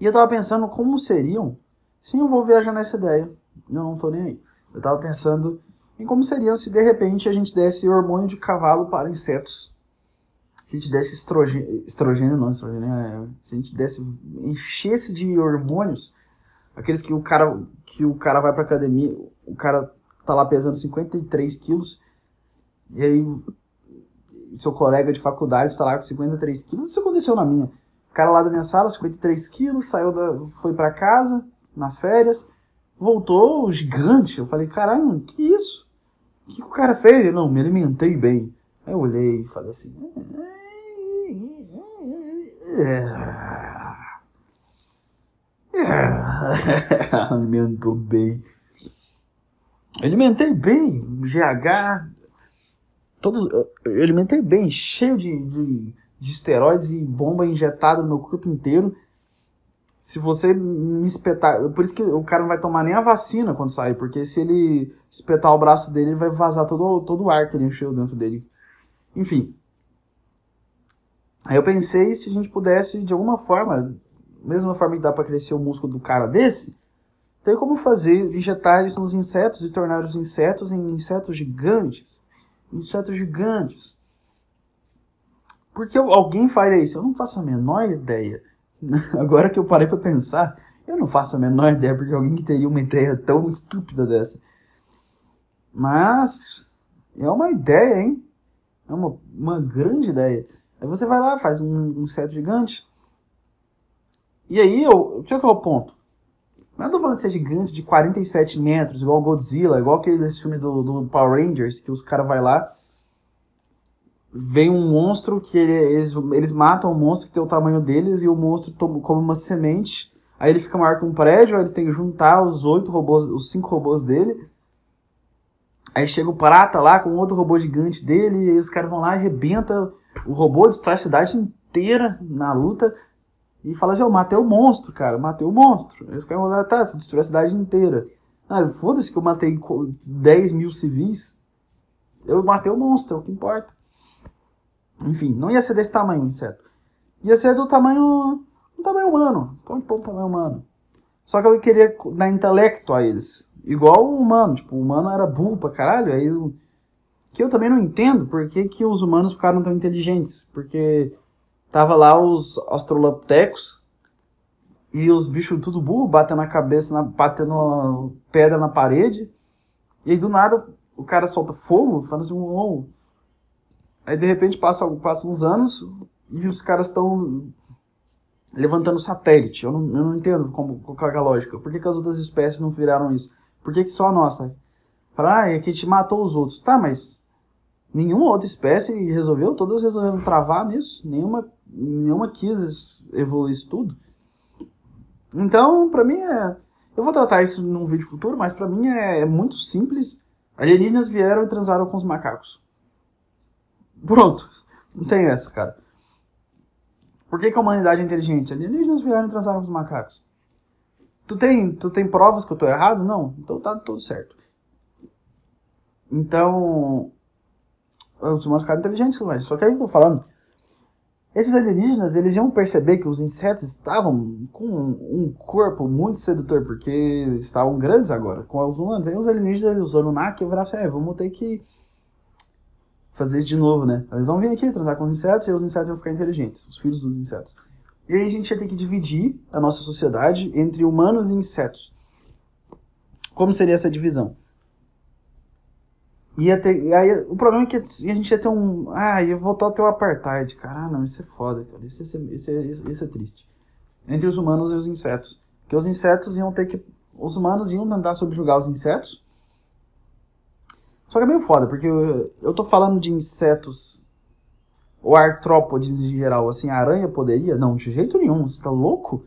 E eu tava pensando como seriam. Sim, eu vou viajar nessa ideia. Eu não tô nem aí. Eu tava pensando em como seria se de repente a gente desse hormônio de cavalo para insetos. Se a gente desse estrogênio, estrogênio não, estrogênio é, se a gente desse, enchesse de hormônios, aqueles que o cara, que o cara vai pra academia, o cara tá lá pesando 53 quilos, e aí seu colega de faculdade está lá com 53 quilos, isso aconteceu na minha. O cara lá da minha sala, 53 quilos, saiu da, foi para casa, nas férias, voltou gigante. Eu falei, caralho, que isso? O que o cara fez? Eu, não, me alimentei bem. Aí eu olhei e falei assim. É, é, alimentou bem. Alimentei bem, GH, todos, eu alimentei bem, cheio de, de, de esteroides e bomba injetada no meu corpo inteiro se você me espetar. Por isso que o cara não vai tomar nem a vacina quando sair, porque se ele espetar o braço dele, ele vai vazar todo, todo o ar que ele encheu dentro dele. Enfim. Aí eu pensei se a gente pudesse, de alguma forma, mesma forma que dá para crescer o músculo do cara desse, tem como fazer, injetar isso nos insetos e tornar os insetos em insetos gigantes. Insetos gigantes. Porque alguém faria isso? Eu não faço a menor ideia. Agora que eu parei para pensar, eu não faço a menor ideia porque alguém que teria uma ideia tão estúpida dessa. Mas é uma ideia, hein? É uma, uma grande ideia. Aí você vai lá, faz um, um set gigante. E aí, eu, que é o ponto? Não é tô falando de ser gigante de 47 metros, igual Godzilla, igual aquele filme do, do Power Rangers, que os caras vai lá vem um monstro que ele, eles, eles matam o monstro que tem o tamanho deles e o monstro toma, come uma semente. Aí ele fica maior que um prédio, aí eles têm que juntar os oito robôs, os cinco robôs dele. Aí chega o Prata lá com outro robô gigante dele, e aí os caras vão lá e arrebenta o robô, destrói a cidade inteira na luta. E fala assim, eu matei o monstro, cara, matei o monstro. Aí os caras vão lá, tá, você destruiu a cidade inteira. Ah, foda-se que eu matei 10 mil civis. Eu matei o monstro, é o que importa. Enfim, não ia ser desse tamanho o inseto. Ia ser do tamanho. do tamanho humano. Pode pôr o tamanho humano. Só que eu queria dar intelecto a eles. Igual o humano. Tipo, o humano era burro pra caralho. Aí eu, que eu também não entendo por que, que os humanos ficaram tão inteligentes. Porque tava lá os australopitecos e os bichos tudo burro, batendo a cabeça, na, batendo pedra na parede. E aí do nada o cara solta fogo, falando assim, oh, Aí de repente passa, passa uns anos e os caras estão levantando satélite. Eu não, eu não entendo como, qual é a lógica. Por que, que, as outras espécies não viraram isso? Por que, que só a nossa? Fala, ah, é que a gente matou os outros. Tá, mas nenhuma outra espécie resolveu, todas resolveram travar nisso. Nenhuma, nenhuma quis evoluir isso tudo. Então, pra mim é. Eu vou tratar isso num vídeo futuro, mas pra mim é, é muito simples. Alienígenas vieram e transaram com os macacos. Pronto. Não tem essa, cara. Por que, que a humanidade é inteligente? Alienígenas vieram e transaram com os macacos. Tu tem, tu tem provas que eu tô errado? Não. Então tá tudo certo. Então, os humanos ficaram inteligentes, mas só que aí eu tô falando, esses alienígenas, eles iam perceber que os insetos estavam com um corpo muito sedutor, porque estavam grandes agora, com os humanos. Aí os alienígenas, os Anunnaki, eu assim, é, vamos ter que fazer isso de novo, né? Eles vão vir aqui transar com os insetos e os insetos vão ficar inteligentes, os filhos dos insetos. E aí a gente ia ter que dividir a nossa sociedade entre humanos e insetos. Como seria essa divisão? Ia ter, aí, o problema é que a gente ia ter um. Ah, ia voltar a ter o um apartheid. Cara, não, isso é foda, cara. Isso, isso, isso, isso, é triste. Entre os humanos e os insetos. que os insetos iam ter que. Os humanos iam tentar subjugar os insetos. Só que é meio foda, porque eu, eu tô falando de insetos ou artrópodes em geral, assim, aranha poderia? Não, de jeito nenhum. Você tá louco?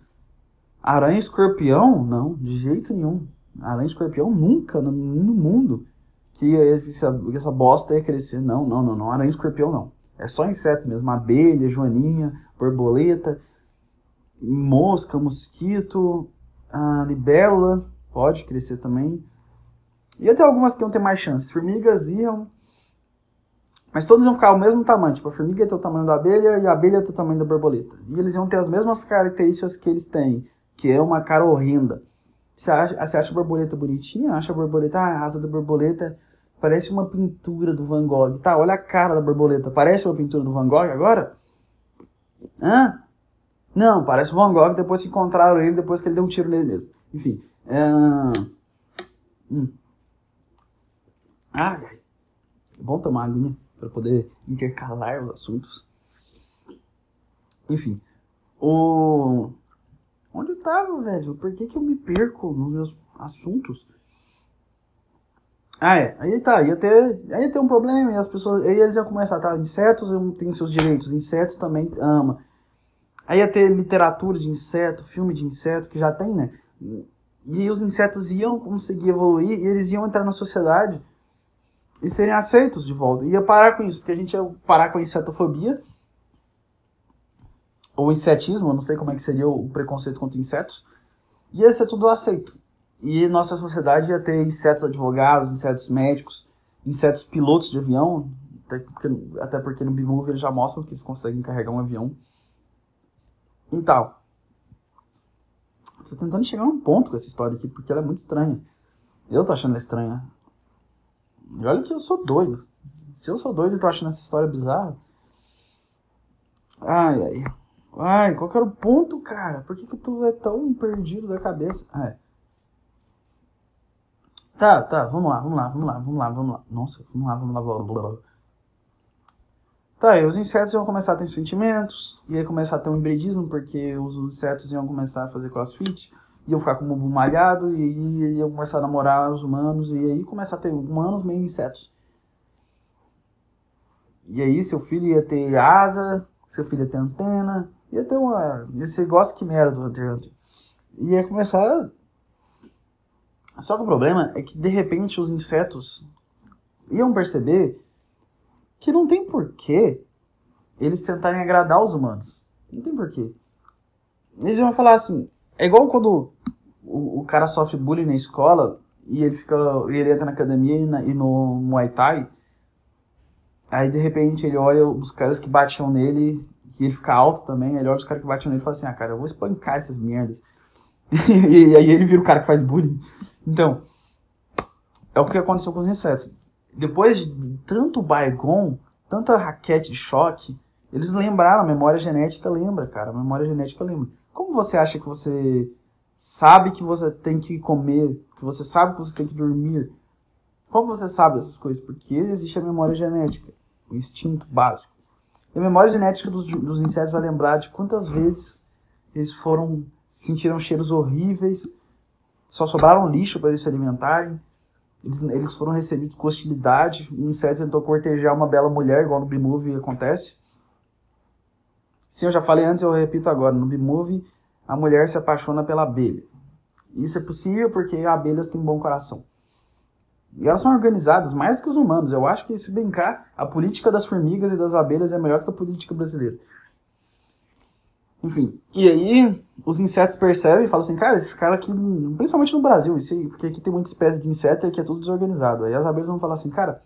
Aranha escorpião? Não, de jeito nenhum. Aranha escorpião nunca no, no mundo que essa, essa bosta ia crescer. Não, não, não, não. Aranha escorpião não. É só inseto mesmo. Abelha, joaninha, borboleta, mosca, mosquito, a libélula pode crescer também. E até algumas que iam ter mais chance. Formigas iam. Mas todos iam ficar o mesmo tamanho. Tipo, a formiga ia ter o tamanho da abelha e a abelha ia ter o tamanho da borboleta. E eles iam ter as mesmas características que eles têm, que é uma cara horrenda. Você acha, você acha a borboleta bonitinha? Acha a borboleta, ah, a asa da borboleta parece uma pintura do Van Gogh. Tá, olha a cara da borboleta. Parece uma pintura do Van Gogh agora? Hã? Não, parece o Van Gogh depois que encontraram ele, depois que ele deu um tiro nele mesmo. Enfim. É... Hum. Ai. É bom tomar aguinha para poder intercalar os assuntos. Enfim. O. Onde eu tava, velho? Por que, que eu me perco nos meus assuntos? Ah, é. Aí tá, ia ter, aí ia ter um problema e as pessoas, aí eles iam começar, tá, insetos têm seus direitos, insetos também ama. Aí ia ter literatura de inseto, filme de inseto, que já tem, né? E os insetos iam conseguir evoluir e eles iam entrar na sociedade e serem aceitos de volta. Ia parar com isso, porque a gente ia parar com a insetofobia, ou insetismo, não sei como é que seria o preconceito contra insetos, ia ser tudo aceito. E nossa sociedade ia ter insetos advogados, insetos médicos, insetos pilotos de avião, até porque, até porque no B-Movie eles já mostram que eles conseguem carregar um avião e tal. Tô tentando chegar num ponto com essa história aqui, porque ela é muito estranha. Eu tô achando ela estranha. E olha que eu sou doido. Se eu sou doido e tô achando essa história bizarra. Ai, ai. Ai, qual que era o ponto, cara? Por que, que tu é tão perdido da cabeça? Ah, é. Tá, tá, vamos lá, vamos lá, vamos lá, vamos lá, vamos lá. Nossa, vamos lá, vamos lá, blá, blá, blá. Tá, e os insetos iam começar a ter sentimentos, ia começar a ter um hibridismo, porque os insetos iam começar a fazer crossfit, iam ficar com o bumbum malhado, e aí iam começar a namorar os humanos, e aí começar a ter humanos meio insetos. E aí seu filho ia ter asa, seu filho ia ter antena, ia ter uma. ia ser igual a quimera do Hunter Hunter. Ia começar só que o problema é que de repente os insetos iam perceber que não tem porquê eles tentarem agradar os humanos. Não tem porquê. Eles iam falar assim, é igual quando o, o cara sofre bullying na escola e ele fica. ele entra na academia e, na, e no Muay Thai. Aí de repente ele olha os caras que batiam nele, e ele fica alto também, ele olha os caras que batiam nele e fala assim, ah cara, eu vou espancar essas merdas. e aí ele vira o cara que faz bullying. Então, é o que aconteceu com os insetos. Depois de tanto Baigon, tanta raquete de choque, eles lembraram, a memória genética lembra, cara, a memória genética lembra. Como você acha que você sabe que você tem que comer, que você sabe que você tem que dormir? Como você sabe essas coisas? Porque existe a memória genética, o instinto básico. E a memória genética dos, dos insetos vai lembrar de quantas vezes eles foram, sentiram cheiros horríveis, só sobraram lixo para eles se alimentarem. Eles, eles foram recebidos com hostilidade. Um inseto tentou cortejar uma bela mulher, igual no B-Movie acontece. Sim, eu já falei antes, eu repito agora. No B-Movie, a mulher se apaixona pela abelha. Isso é possível porque abelhas têm bom coração. E elas são organizadas mais do que os humanos. Eu acho que, se brincar, a política das formigas e das abelhas é melhor que a política brasileira. Enfim, e aí os insetos percebem e falam assim, cara, esses caras aqui, principalmente no Brasil, isso aí, porque aqui tem muita espécie de inseto e aqui é tudo desorganizado. Aí as abelhas vão falar assim, cara,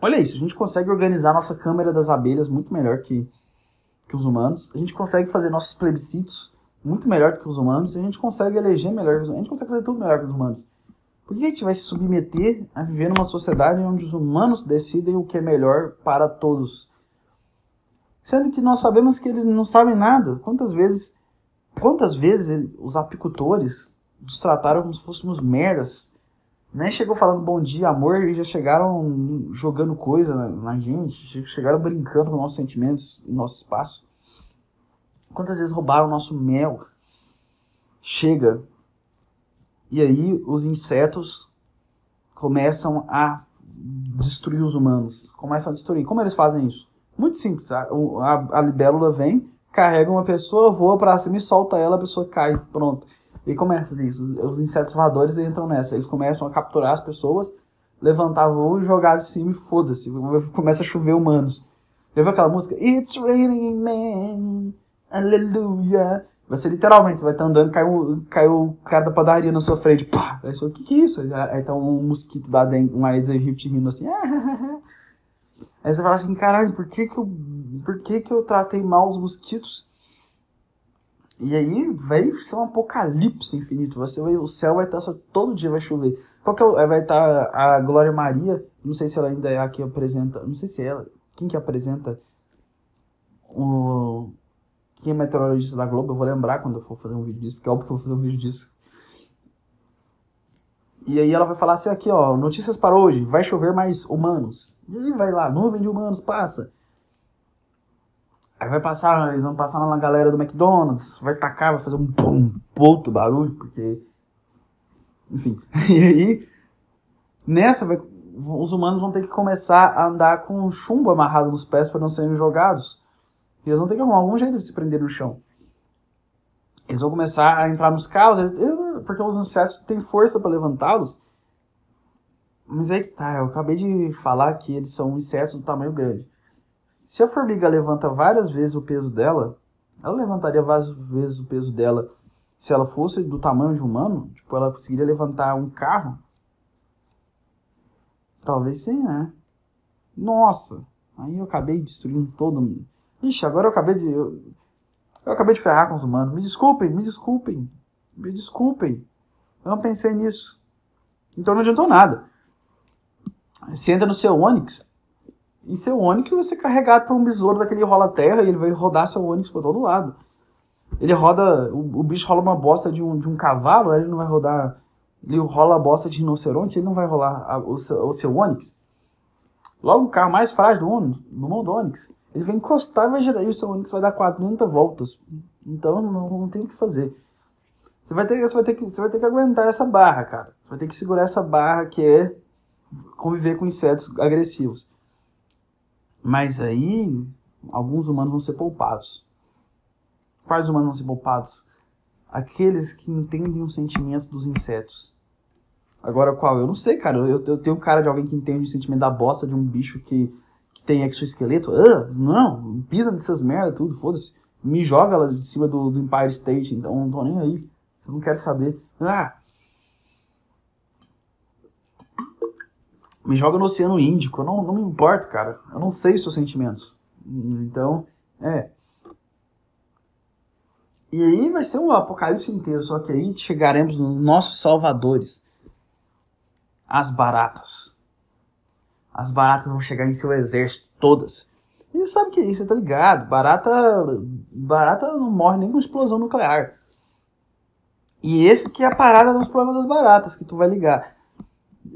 olha isso, a gente consegue organizar nossa câmara das abelhas muito melhor que, os humanos, a gente consegue fazer nossos plebiscitos muito melhor do que os humanos, a gente consegue eleger melhor, a gente consegue fazer tudo melhor que os humanos. Por que a gente vai se submeter a viver numa sociedade onde os humanos decidem o que é melhor para todos? Sendo que nós sabemos que eles não sabem nada. Quantas vezes, quantas vezes os apicultores nos trataram como se fôssemos merdas? Nem chegou falando bom dia, amor, e já chegaram jogando coisa na, na gente, chegaram brincando com nossos sentimentos, nosso espaço. Quantas vezes roubaram nosso mel? chega e aí os insetos começam a destruir os humanos. Começam a destruir. Como eles fazem isso? Muito simples. A, a, a libélula vem, carrega uma pessoa, voa para cima e solta ela, a pessoa cai. Pronto. E começa isso. Os, insetos voadores entram nessa. Eles começam a capturar as pessoas, levantar voo e jogar de cima e foda-se. Começa a chover humanos. Já viu aquela música? It's raining men, aleluia. Você literalmente, você vai estar andando, cai, um, cai o cara da padaria na sua frente. Pá! Aí o que, que é isso? Aí tá um mosquito da dengue, um Aedes aegypti rindo assim. Aí você fala assim, caralho, por que que eu, por que que eu tratei mal os mosquitos? E aí vai ser um apocalipse infinito. Você vai, o céu vai estar só, todo dia vai chover. Qual que é, vai estar a Glória Maria? Não sei se ela ainda é a que apresenta. Não sei se é ela. Quem que apresenta o quem é meteorologista da Globo, eu vou lembrar quando eu for fazer um vídeo disso, porque é óbvio que eu vou fazer um vídeo disso. E aí ela vai falar assim aqui, ó, notícias para hoje, vai chover mais humanos. E aí vai lá, nuvem de humanos passa. Aí vai passar, eles vão passar na galera do McDonald's, vai tacar, vai fazer um pum, puto barulho, porque. Enfim. E aí, nessa, vai, os humanos vão ter que começar a andar com chumbo amarrado nos pés para não serem jogados. Eles vão ter que arrumar algum jeito de se prender no chão. Eles vão começar a entrar nos carros, porque os insetos têm força para levantá-los. Mas aí que tá, eu acabei de falar que eles são insetos do tamanho grande. Se a formiga levanta várias vezes o peso dela, ela levantaria várias vezes o peso dela se ela fosse do tamanho de um humano? Tipo, ela conseguiria levantar um carro? Talvez sim, né? Nossa, aí eu acabei destruindo todo. Ixi, agora eu acabei de. Eu, eu acabei de ferrar com os humanos. Me desculpem, me desculpem. Me desculpem. Eu não pensei nisso. Então não adiantou nada. Você entra no seu Onix, e seu Onix vai ser carregado por um besouro daquele rola-terra e ele vai rodar seu Onix por todo lado. Ele roda. O, o, bicho rola uma bosta de um, de um cavalo, ele não vai rodar. Ele rola a bosta de rinoceronte, ele não vai rolar a, o, seu, o seu Onix. Logo o carro mais frágil do mundo, do mundo Onix. Ele vai encostar e vai girar. E o vai dar 40 voltas. Então não, não tem o que fazer. Você vai, ter, você, vai ter que, você vai ter que aguentar essa barra, cara. Você vai ter que segurar essa barra que é conviver com insetos agressivos. Mas aí, alguns humanos vão ser poupados. Quais humanos vão ser poupados? Aqueles que entendem os sentimentos dos insetos. Agora, qual? Eu não sei, cara. Eu, eu tenho cara de alguém que entende o sentimento da bosta de um bicho que tem exoesqueleto. Ah, não, pisa nessas merda, tudo, foda-se. Me joga lá de cima do, do Empire State, então não tô nem aí. Eu não quero saber. Ah, me joga no Oceano Índico. Eu não, não me importo, cara. Eu não sei seus sentimentos. Então, é. E aí vai ser um apocalipse inteiro. Só que aí chegaremos nos nossos salvadores. As baratas. As baratas vão chegar em seu exército, todas. E você sabe que isso, você tá ligado? Barata, barata não morre nem com explosão nuclear. E esse que é a parada dos problemas das baratas, que tu vai ligar.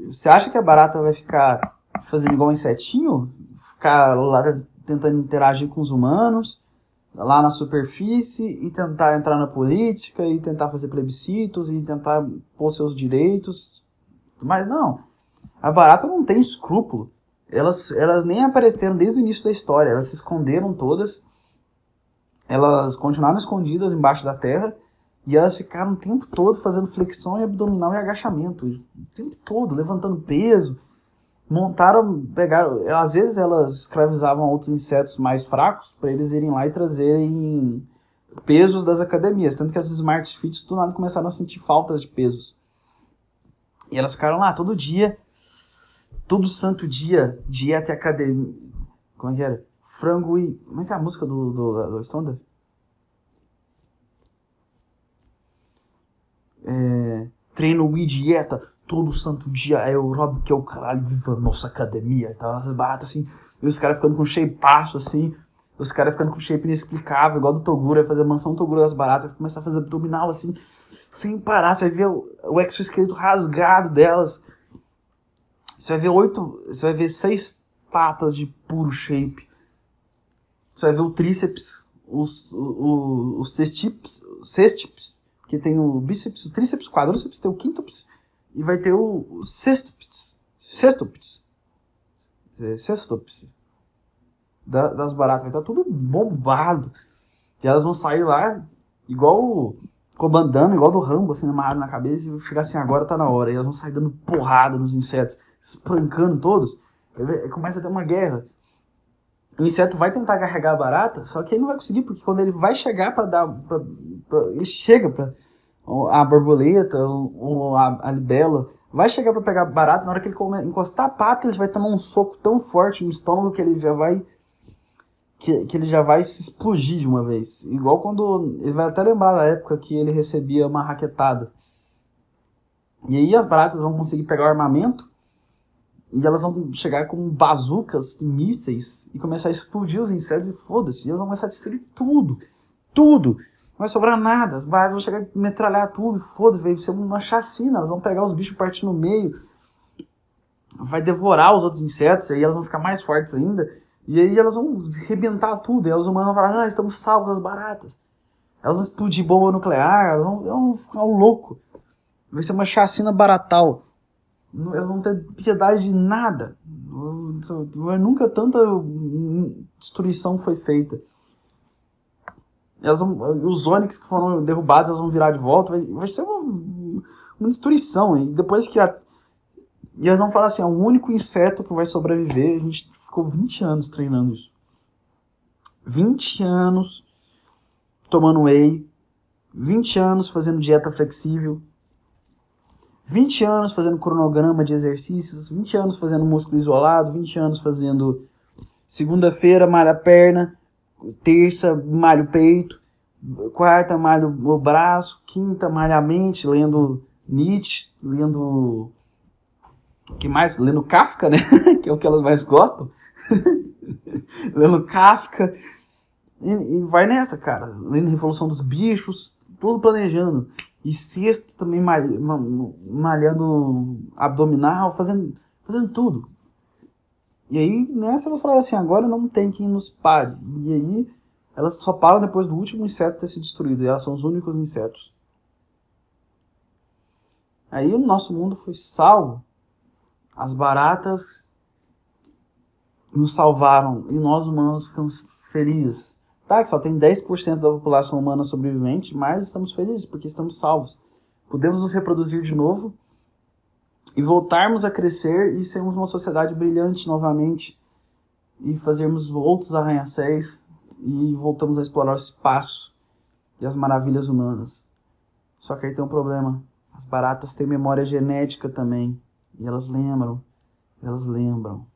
Você acha que a barata vai ficar fazendo igual um insetinho? Ficar lá tentando interagir com os humanos, lá na superfície, e tentar entrar na política, e tentar fazer plebiscitos, e tentar pôr seus direitos. Mas não. A barata não tem escrúpulo. Elas, elas nem apareceram desde o início da história. Elas se esconderam todas. Elas continuaram escondidas embaixo da terra e elas ficaram o tempo todo fazendo flexão e abdominal e agachamento. O tempo todo, levantando peso. Montaram, pegaram. Às vezes elas escravizavam outros insetos mais fracos para eles irem lá e trazerem pesos das academias. Tanto que as Smart Fits do nada começaram a sentir falta de pesos. E elas ficaram lá todo dia, todo santo dia, dieta e academia. Como é que era? Frango e. Como é que é a música do, do, do Stonda? é, treino e dieta todo santo dia, aeróbico, que é o caralho, viva a nossa academia, tá? As baratas assim, e os caras ficando com shape passo assim, os caras ficando com shape inexplicável, igual do Toguro, fazer a mansão Toguro das baratas, começar a fazer abdominal assim, sem parar, você vai ver o, o exoesqueleto rasgado delas. Você vai ver oito, você vai ver seis patas de puro shape. Você vai ver o tríceps, os, os, os cestips, cestips que tem o bíceps, o tríceps, o quadríceps, tem o quíntups e vai ter o, o sextups, sextups, é, da, das baratas, vai estar tá tudo bombado. E elas vão sair lá igual comandando, igual do Rambo, assim, amarrado na cabeça e chegar assim, agora tá na hora. E elas vão sair dando porrada nos insetos, espancando todos. Começa a ter uma guerra. O inseto vai tentar carregar a barata, só que ele não vai conseguir, porque quando ele vai chegar para dar. Pra, pra, ele chega para a borboleta ou a, a libela vai chegar para pegar a barata, na hora que ele encostar a pata, ele vai tomar um soco tão forte no estômago que ele já vai que, que ele já vai se explodir de uma vez. Igual quando. Ele vai até lembrar da época que ele recebia uma raquetada. E aí as baratas vão conseguir pegar o armamento e elas vão chegar com bazucas, mísseis e começar a explodir os insetos e foda-se. E elas vão começar a destruir tudo. Tudo. Não vai sobrar nada. As baratas vão chegar a metralhar tudo e foda-se. Vai ser uma chacina. Elas vão pegar os bichos partir no meio. Vai devorar os outros insetos. E aí elas vão ficar mais fortes ainda. E aí elas vão arrebentar tudo. E os humanos vão falar, ah, estamos salvos das baratas. Elas vão explodir bomba nuclear, elas vão, elas vão ficar louco. Vai ser uma chacina baratal. Elas vão ter piedade de nada. Nunca tanta destruição foi feita. Elas vão, os Onix que foram derrubados, elas vão virar de volta. Vai, vai ser uma, uma destruição. E depois que a, e elas vão falar assim: é o único inseto que vai sobreviver. A gente ficou 20 anos treinando isso. 20 anos tomando whey, 20 anos fazendo dieta flexível, 20 anos fazendo cronograma de exercícios, 20 anos fazendo músculo isolado, 20 anos fazendo segunda-feira malha perna, terça malha o peito, quarta malha o braço, quinta malha a mente, lendo Nietzsche, lendo que mais? Lendo Kafka, né? que é o que elas mais gostam. lendo Kafka. E, e, vai nessa, cara. Lendo Revolução dos Bichos, tudo planejando. E sexta também malhando abdominal, fazendo, fazendo tudo. E aí nessa elas falaram assim, agora não tem quem nos pare. E aí elas só param depois do último inseto ter sido destruído. E elas são os únicos insetos. Aí o nosso mundo foi salvo. As baratas nos salvaram e nós humanos ficamos felizes. Tá, que só tem 10% da população humana sobrevivente, mas estamos felizes porque estamos salvos. Podemos nos reproduzir de novo e voltarmos a crescer e sermos uma sociedade brilhante novamente e fazermos outros arranha-céus e voltamos a explorar o espaço e as maravilhas humanas. Só que aí tem um problema. As baratas têm memória genética também. E elas lembram. Elas lembram.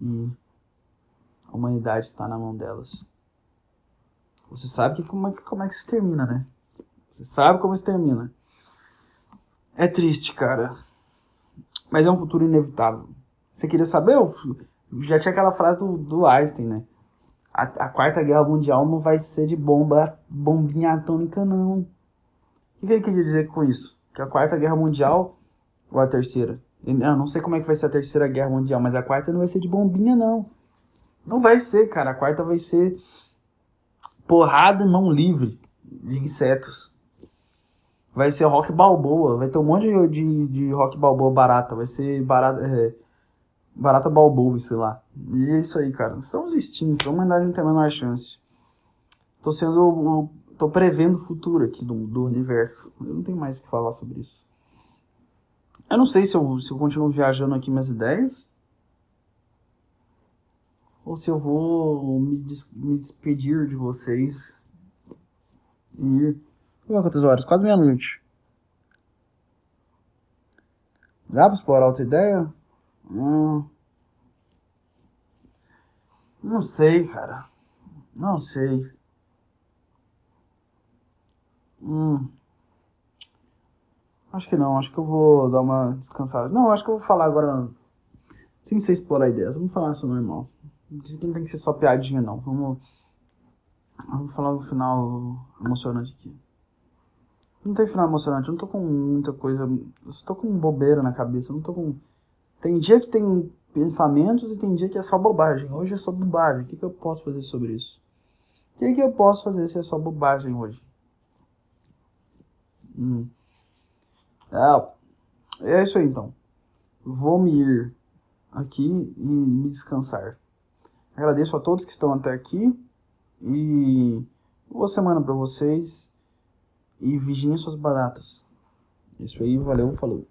E a humanidade está na mão delas. Você sabe que como, é, como é que se termina, né? Você sabe como se termina. É triste, cara. Mas é um futuro inevitável. Você queria saber? Já tinha aquela frase do, do Einstein, né? A, a, quarta guerra mundial não vai ser de bomba, bombinha atômica, não. O que ele queria dizer com isso? Que a quarta guerra mundial, ou a terceira? Eu não sei como é que vai ser a terceira guerra mundial, mas a quarta não vai ser de bombinha, não. Não vai ser, cara. A quarta vai ser porrada em mão livre de insetos. Vai ser rock balboa. Vai ter um monte de, de, de rock balboa barata. Vai ser barata, é, barata balboa, sei lá. E é isso aí, cara. Estamos extintos. A humanidade não tem a menor chance. Tô sendo. Tô prevendo o futuro aqui do, do universo. Eu não tenho mais o que falar sobre isso. Eu não sei se eu, se eu continuo viajando aqui minhas ideias ou se eu vou me, des me despedir de vocês e ir. Quantas horas? Quase meia-noite. Dá pra explorar outra ideia? Hum. Não sei, cara. Não sei. Hum. Acho que não. Acho que eu vou dar uma descansada. Não, acho que eu vou falar agora. Sem ser explorar ideias. Vamos falar isso normal. Não tem que ser só piadinha, não. Vamos, vamos falar no final emocionante aqui. Não tem final emocionante, eu não tô com muita coisa. Eu só tô com bobeira na cabeça. Eu não tô com. Tem dia que tem pensamentos e tem dia que é só bobagem. Hoje é só bobagem. O que, que eu posso fazer sobre isso? O que, que eu posso fazer se é só bobagem hoje? Hum. É, é isso aí então. Vou me ir aqui e me descansar. Agradeço a todos que estão até aqui e boa semana para vocês e vigiem suas baratas. Isso aí, valeu, falou.